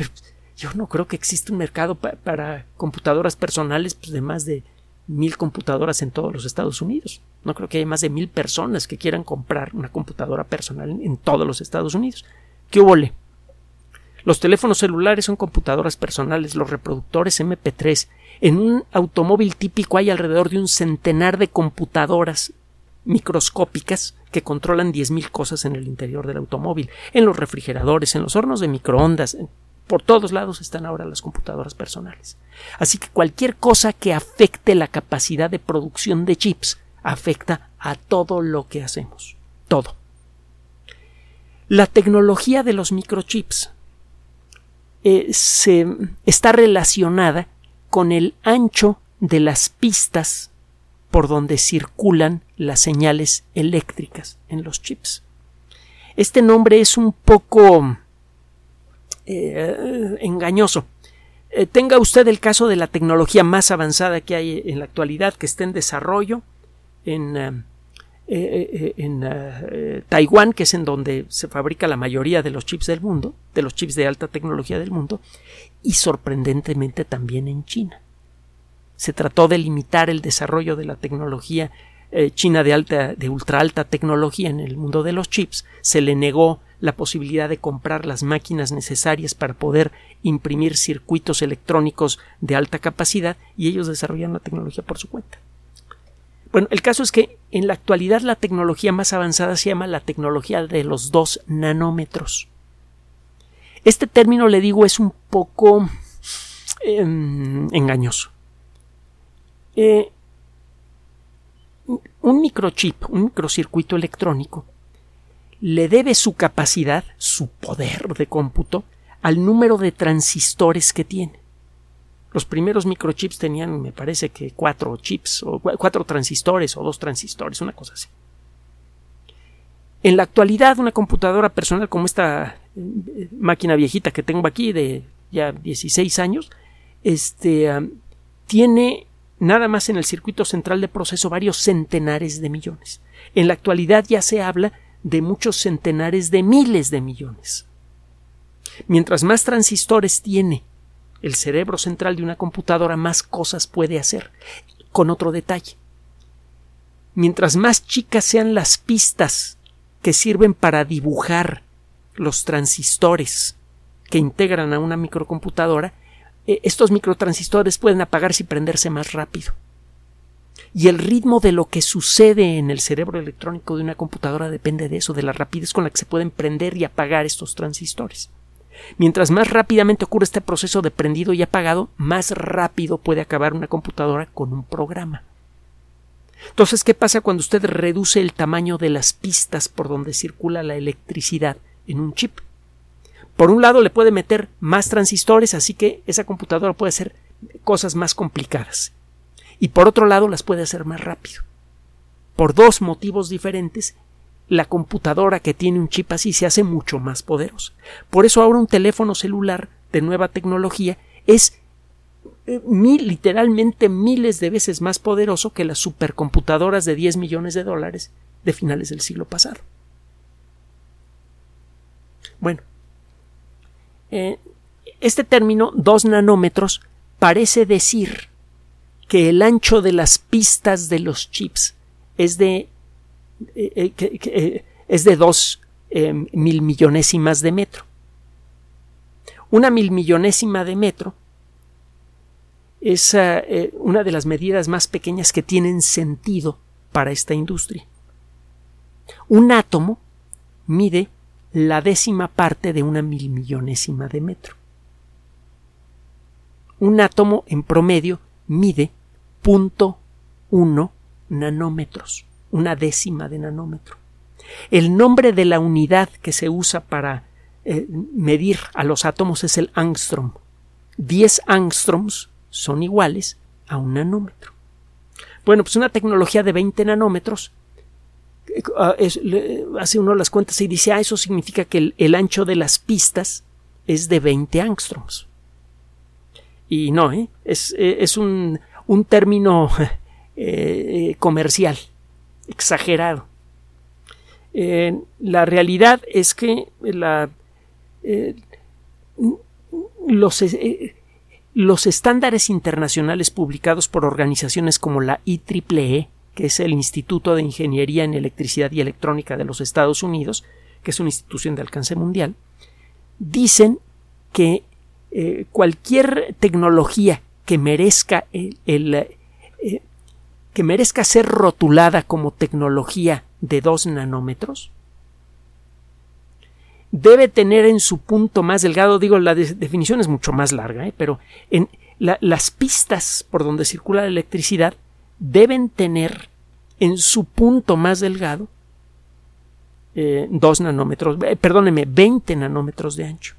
pero yo no creo que exista un mercado para computadoras personales pues, de más de mil computadoras en todos los Estados Unidos. No creo que haya más de mil personas que quieran comprar una computadora personal en, todos los Estados Unidos. ¿Qué hubo? Los teléfonos celulares son computadoras personales, los reproductores MP3. En un automóvil típico hay alrededor de un centenar de computadoras microscópicas que controlan 10.000 cosas en el interior del automóvil, en los refrigeradores, en los hornos de microondas, por todos lados están ahora las computadoras personales. Así que cualquier cosa que afecte la capacidad de producción de chips afecta a todo lo que hacemos. Todo. La tecnología de los microchips eh, se, está relacionada con el ancho de las pistas por donde circulan las señales eléctricas en los chips. Este nombre es un poco eh, engañoso. Eh, tenga usted el caso de la tecnología más avanzada que hay en la actualidad, que está en desarrollo en, eh, en Taiwán, que es en donde se fabrica la mayoría de los chips del mundo, de los chips de alta tecnología del mundo, y sorprendentemente también en China. Se trató de limitar el desarrollo de la tecnología china de alta, de ultra alta tecnología en el mundo de los chips. Se le negó la posibilidad de comprar las máquinas necesarias para poder imprimir circuitos electrónicos de alta capacidad y ellos desarrollan la tecnología por su cuenta. Bueno, el caso es que en la actualidad la tecnología más avanzada se llama la tecnología de los dos nanómetros. Este término, le digo, es un poco em, engañoso. Eh, un microchip, un microcircuito electrónico, le debe su capacidad, su poder de cómputo, al número de transistores que tiene. Los primeros microchips tenían, me parece que cuatro chips, o cuatro transistores, o dos transistores, una cosa así. En la actualidad, una computadora personal como esta eh, máquina viejita que tengo aquí de ya 16 años, este, tiene nada más en el circuito central de proceso varios centenares de millones. En la actualidad ya se habla de muchos centenares de miles de millones. Mientras más transistores tiene el cerebro central de una computadora, más cosas puede hacer. Con otro detalle. Mientras más chicas sean las pistas que sirven para dibujar los transistores que integran a una microcomputadora, eh, estos microtransistores pueden apagarse y prenderse más rápido y el ritmo de lo que sucede en el cerebro electrónico de una computadora depende de eso, de la rapidez con la que se pueden prender y apagar estos transistores. Mientras más rápidamente ocurre este proceso de prendido y apagado, más rápido puede acabar una computadora con un programa. Entonces, ¿qué pasa cuando usted reduce el tamaño de las pistas por donde circula la electricidad en un chip? Por un lado, le puede meter más transistores, así que esa computadora puede hacer cosas más complicadas y por otro lado las puede hacer más rápido. Por dos motivos diferentes, la computadora que tiene un chip así se hace mucho más poderosa. Por eso ahora un teléfono celular de nueva tecnología es eh, literalmente miles de veces más poderoso que las supercomputadoras de 10 millones de dólares de finales del siglo pasado. Bueno, eh, este término, dos nanómetros, parece decir que el ancho de las pistas de los chips es de, eh, eh, eh, es de dos mil millonésimas de metro. Una mil millonésima de metro es una de las medidas más pequeñas que tienen sentido para esta industria. Un átomo mide la décima parte de una mil millonésima de metro. Un átomo en promedio mide .1 nanómetros, una décima de nanómetro. El nombre de la unidad que se usa para eh, medir a los átomos es el angstrom. 10 angstroms son iguales a un nanómetro. Bueno, pues una tecnología de 20 nanómetros eh, ah, hace uno las cuentas y dice, ah, eso significa que el, ancho de las pistas es de 20 angstroms. Y no, ¿eh? es, eh, un, un, término comercial, exagerado. la realidad es que la, los, los estándares internacionales publicados por organizaciones como la IEEE, que es el Instituto de Ingeniería en Electricidad y Electrónica de los Estados Unidos, que es una institución de alcance mundial, dicen que eh, cualquier tecnología que merezca eh, que merezca ser rotulada como tecnología de 2 nanómetros debe tener en su punto más delgado, digo, la definición es mucho más larga, ¿eh? pero en las pistas por donde circula la electricidad deben tener en su punto más delgado eh, 2 nanómetros, eh, perdóneme, 20 nanómetros de ancho.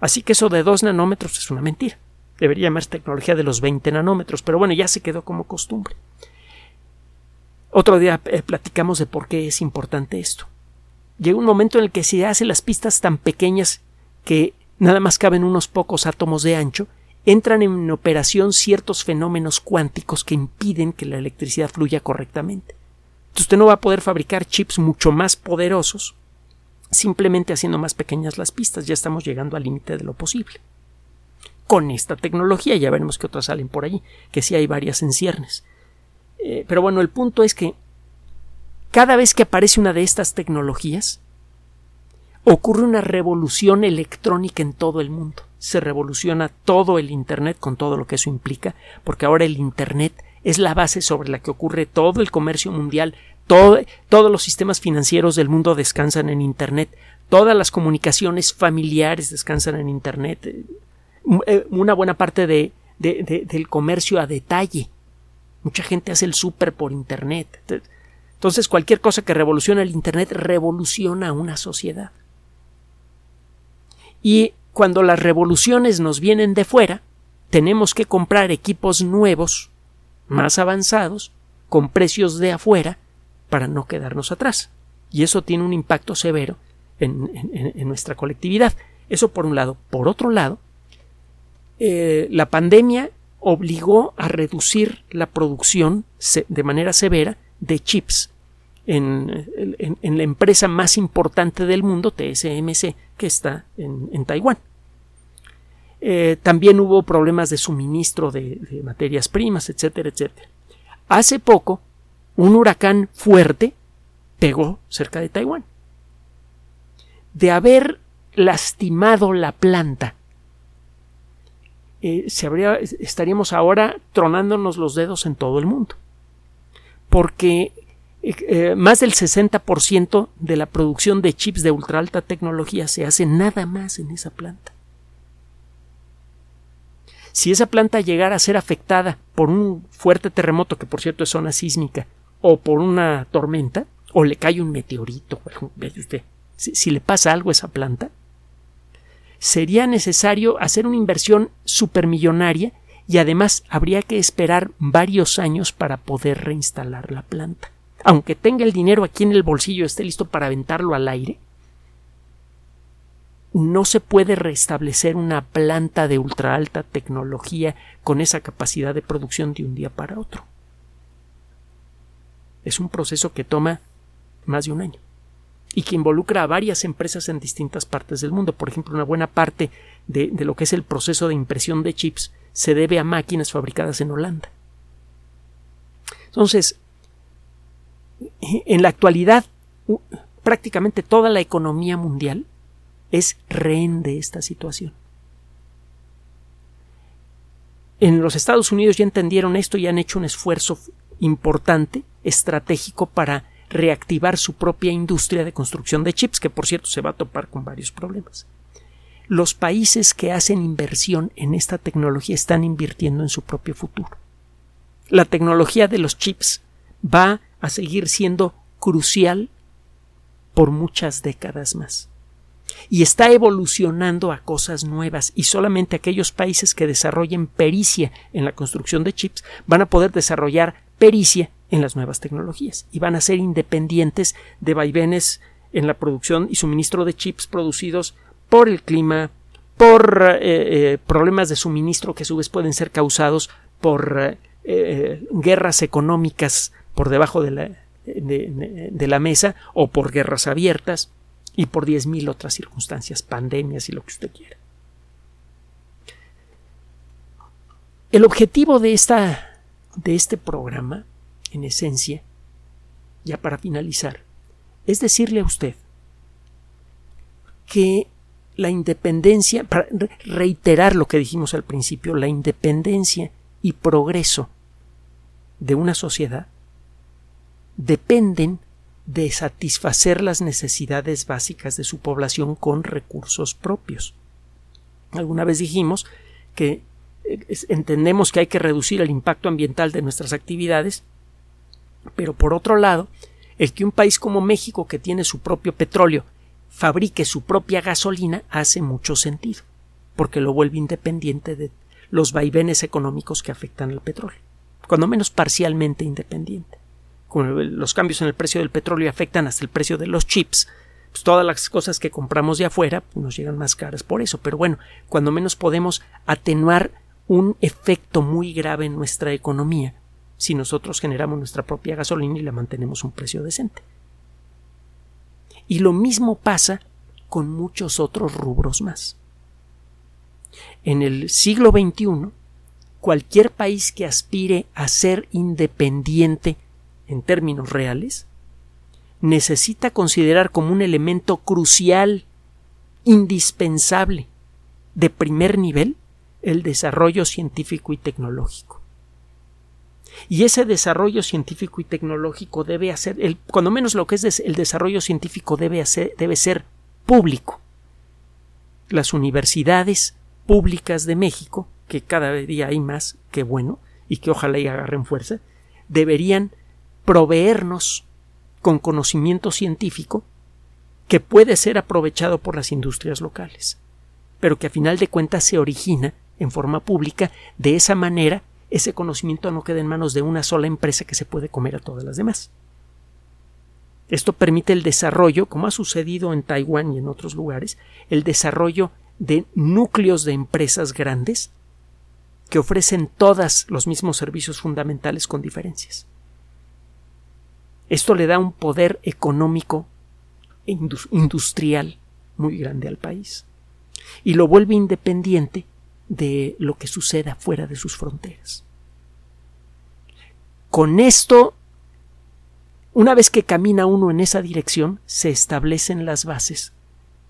Así que eso de 2 nanómetros es una mentira. Debería llamarse tecnología de los 20 nanómetros, pero bueno, ya se quedó como costumbre. Otro día eh, platicamos de por qué es importante esto llega un momento en el que se hacen las pistas tan pequeñas que nada más caben unos pocos átomos de ancho, entran en operación ciertos fenómenos cuánticos que impiden que la electricidad fluya correctamente. Entonces usted no va a poder fabricar chips mucho más poderosos simplemente haciendo más pequeñas las pistas. Ya estamos llegando al límite de lo posible. Con esta tecnología ya veremos que otras salen por allí, que sí hay varias en ciernes. Eh, pero bueno, el punto es que cada vez que aparece una de estas tecnologías, ocurre una revolución electrónica en todo el mundo. Se revoluciona todo el Internet con todo lo que eso implica, porque ahora el Internet es la base sobre la que ocurre todo el comercio mundial, todos los sistemas financieros del mundo descansan en Internet, todas las comunicaciones familiares descansan en Internet, eh, una buena parte de, del comercio a detalle. Mucha gente hace el súper por Internet. Entonces cualquier cosa que revoluciona el Internet revoluciona una sociedad. Y cuando las revoluciones nos vienen de fuera, tenemos que comprar equipos nuevos, más avanzados, con precios de afuera, para no quedarnos atrás. Y eso tiene un impacto severo en, nuestra colectividad. Eso por un lado. Por otro lado, eh, la pandemia obligó a reducir la producción de manera severa de chips en, la empresa más importante del mundo, TSMC, que está en, Taiwán. Eh, también hubo problemas de suministro de, de, materias primas, etcétera, etcétera. Hace poco, un huracán fuerte pegó cerca de Taiwán. De haber lastimado la planta, eh, se habría, estaríamos ahora tronándonos los dedos en todo el mundo porque eh, eh, más del 60% de la producción de chips de ultra alta tecnología se hace nada más en esa planta. Si esa planta llegara a ser afectada por un fuerte terremoto, que por cierto es zona sísmica, o por una tormenta, o le cae un meteorito, si le pasa algo a esa planta, sería necesario hacer una inversión supermillonaria y además habría que esperar varios años para poder reinstalar la planta. Aunque tenga el dinero aquí en el bolsillo, esté listo para aventarlo al aire, no se puede restablecer una planta de ultra alta tecnología con esa capacidad de producción de un día para otro. Es un proceso que toma más de un año y que involucra a varias empresas en distintas partes del mundo. Por ejemplo, una buena parte de, lo que es el proceso de impresión de chips se debe a máquinas fabricadas en Holanda. Entonces, en la actualidad, prácticamente toda la economía mundial es rehén de esta situación. En los Estados Unidos ya entendieron esto y han hecho un esfuerzo importante, estratégico, para reactivar su propia industria de construcción de chips, que por cierto se va a topar con varios problemas los países que hacen inversión en esta tecnología están invirtiendo en su propio futuro. La tecnología de los chips va a seguir siendo crucial por muchas décadas más. Y está evolucionando a cosas nuevas y solamente aquellos países que desarrollen pericia en la construcción de chips van a poder desarrollar pericia en las nuevas tecnologías y van a ser independientes de vaivenes en la producción y suministro de chips producidos por el clima, por eh, eh, problemas de suministro que a su vez pueden ser causados por eh, guerras económicas por debajo de la, de, la mesa o por guerras abiertas y por diez mil otras circunstancias, pandemias y lo que usted quiera. El objetivo de, esta, de este programa, en esencia, ya para finalizar, es decirle a usted que la independencia, para reiterar lo que dijimos al principio, la independencia y progreso de una sociedad dependen de satisfacer las necesidades básicas de su población con recursos propios. Alguna vez dijimos que entendemos que hay que reducir el impacto ambiental de nuestras actividades, pero por otro lado, el que un país como México, que tiene su propio petróleo, fabrique su propia gasolina hace mucho sentido, porque lo vuelve independiente de los vaivenes económicos que afectan al petróleo, cuando menos parcialmente independiente. Como los cambios en el precio del petróleo afectan hasta el precio de los chips, pues todas las cosas que compramos de afuera pues, nos llegan más caras por eso, pero bueno, cuando menos podemos atenuar un efecto muy grave en nuestra economía si nosotros generamos nuestra propia gasolina y la mantenemos un precio decente. Y lo mismo pasa con muchos otros rubros más. En el siglo XXI, cualquier país que aspire a ser independiente en términos reales, necesita considerar como un elemento crucial, indispensable, de primer nivel, el desarrollo científico y tecnológico. Y ese desarrollo científico y tecnológico debe hacer, el, cuando menos lo que es el desarrollo científico debe, hacer, debe ser público. Las universidades públicas de México, que cada día hay más, que bueno, y que ojalá y agarren fuerza, deberían proveernos con conocimiento científico que puede ser aprovechado por las industrias locales, pero que a final de cuentas se origina en forma pública, de esa manera ese conocimiento no queda en manos de una sola empresa que se puede comer a todas las demás. Esto permite el desarrollo, como ha sucedido en Taiwán y en otros lugares, el desarrollo de núcleos de empresas grandes que ofrecen todas los mismos servicios fundamentales con diferencias. Esto le da un poder económico e industrial muy grande al país y lo vuelve independiente de lo que suceda fuera de sus fronteras. Con esto, una vez que camina uno en esa dirección, se establecen las bases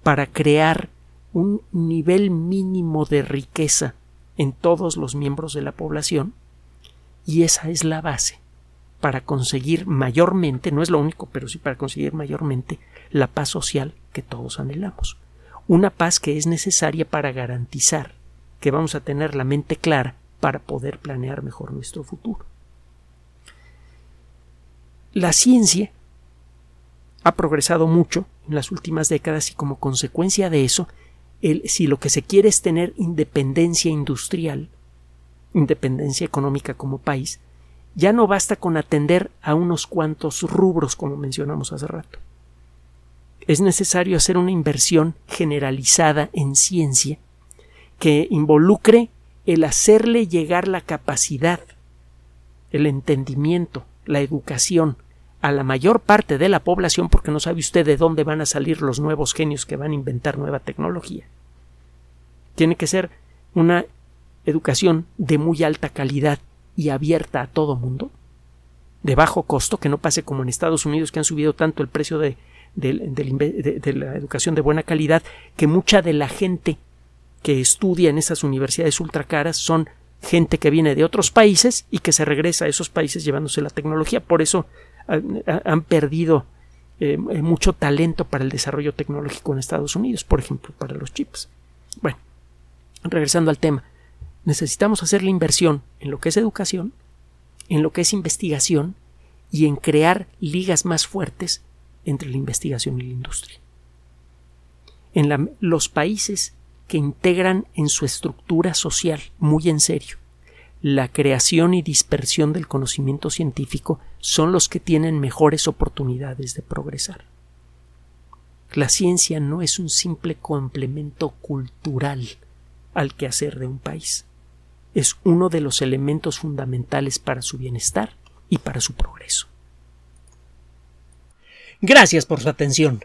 para crear un nivel mínimo de riqueza en todos los miembros de la población y esa es la base para conseguir mayormente, no es lo único, pero sí para conseguir mayormente la paz social que todos anhelamos. Una paz que es necesaria para garantizar que vamos a tener la mente clara para poder planear mejor nuestro futuro. La ciencia ha progresado mucho en las últimas décadas y como consecuencia de eso, si lo que se quiere es tener independencia industrial, independencia económica como país, ya no basta con atender a unos cuantos rubros como mencionamos hace rato. Es necesario hacer una inversión generalizada en ciencia que involucre el hacerle llegar la capacidad, el entendimiento, la educación a la mayor parte de la población porque no sabe usted de dónde van a salir los nuevos genios que van a inventar nueva tecnología. Tiene que ser una educación de muy alta calidad y abierta a todo mundo, de bajo costo, que no pase como en Estados Unidos que han subido tanto el precio de, de la educación de buena calidad que mucha de la gente que estudia en esas universidades ultracaras son gente que viene de otros países y que se regresa a esos países llevándose la tecnología. Por eso han perdido eh, mucho talento para el desarrollo tecnológico en Estados Unidos, por ejemplo, para los chips. Bueno, regresando al tema, necesitamos hacer la inversión en lo que es educación, en lo que es investigación y en crear ligas más fuertes entre la investigación y la industria. En los países que integran en su estructura social, muy en serio, la creación y dispersión del conocimiento científico son los que tienen mejores oportunidades de progresar. La ciencia no es un simple complemento cultural al quehacer de un país. Es uno de los elementos fundamentales para su bienestar y para su progreso. Gracias por su atención.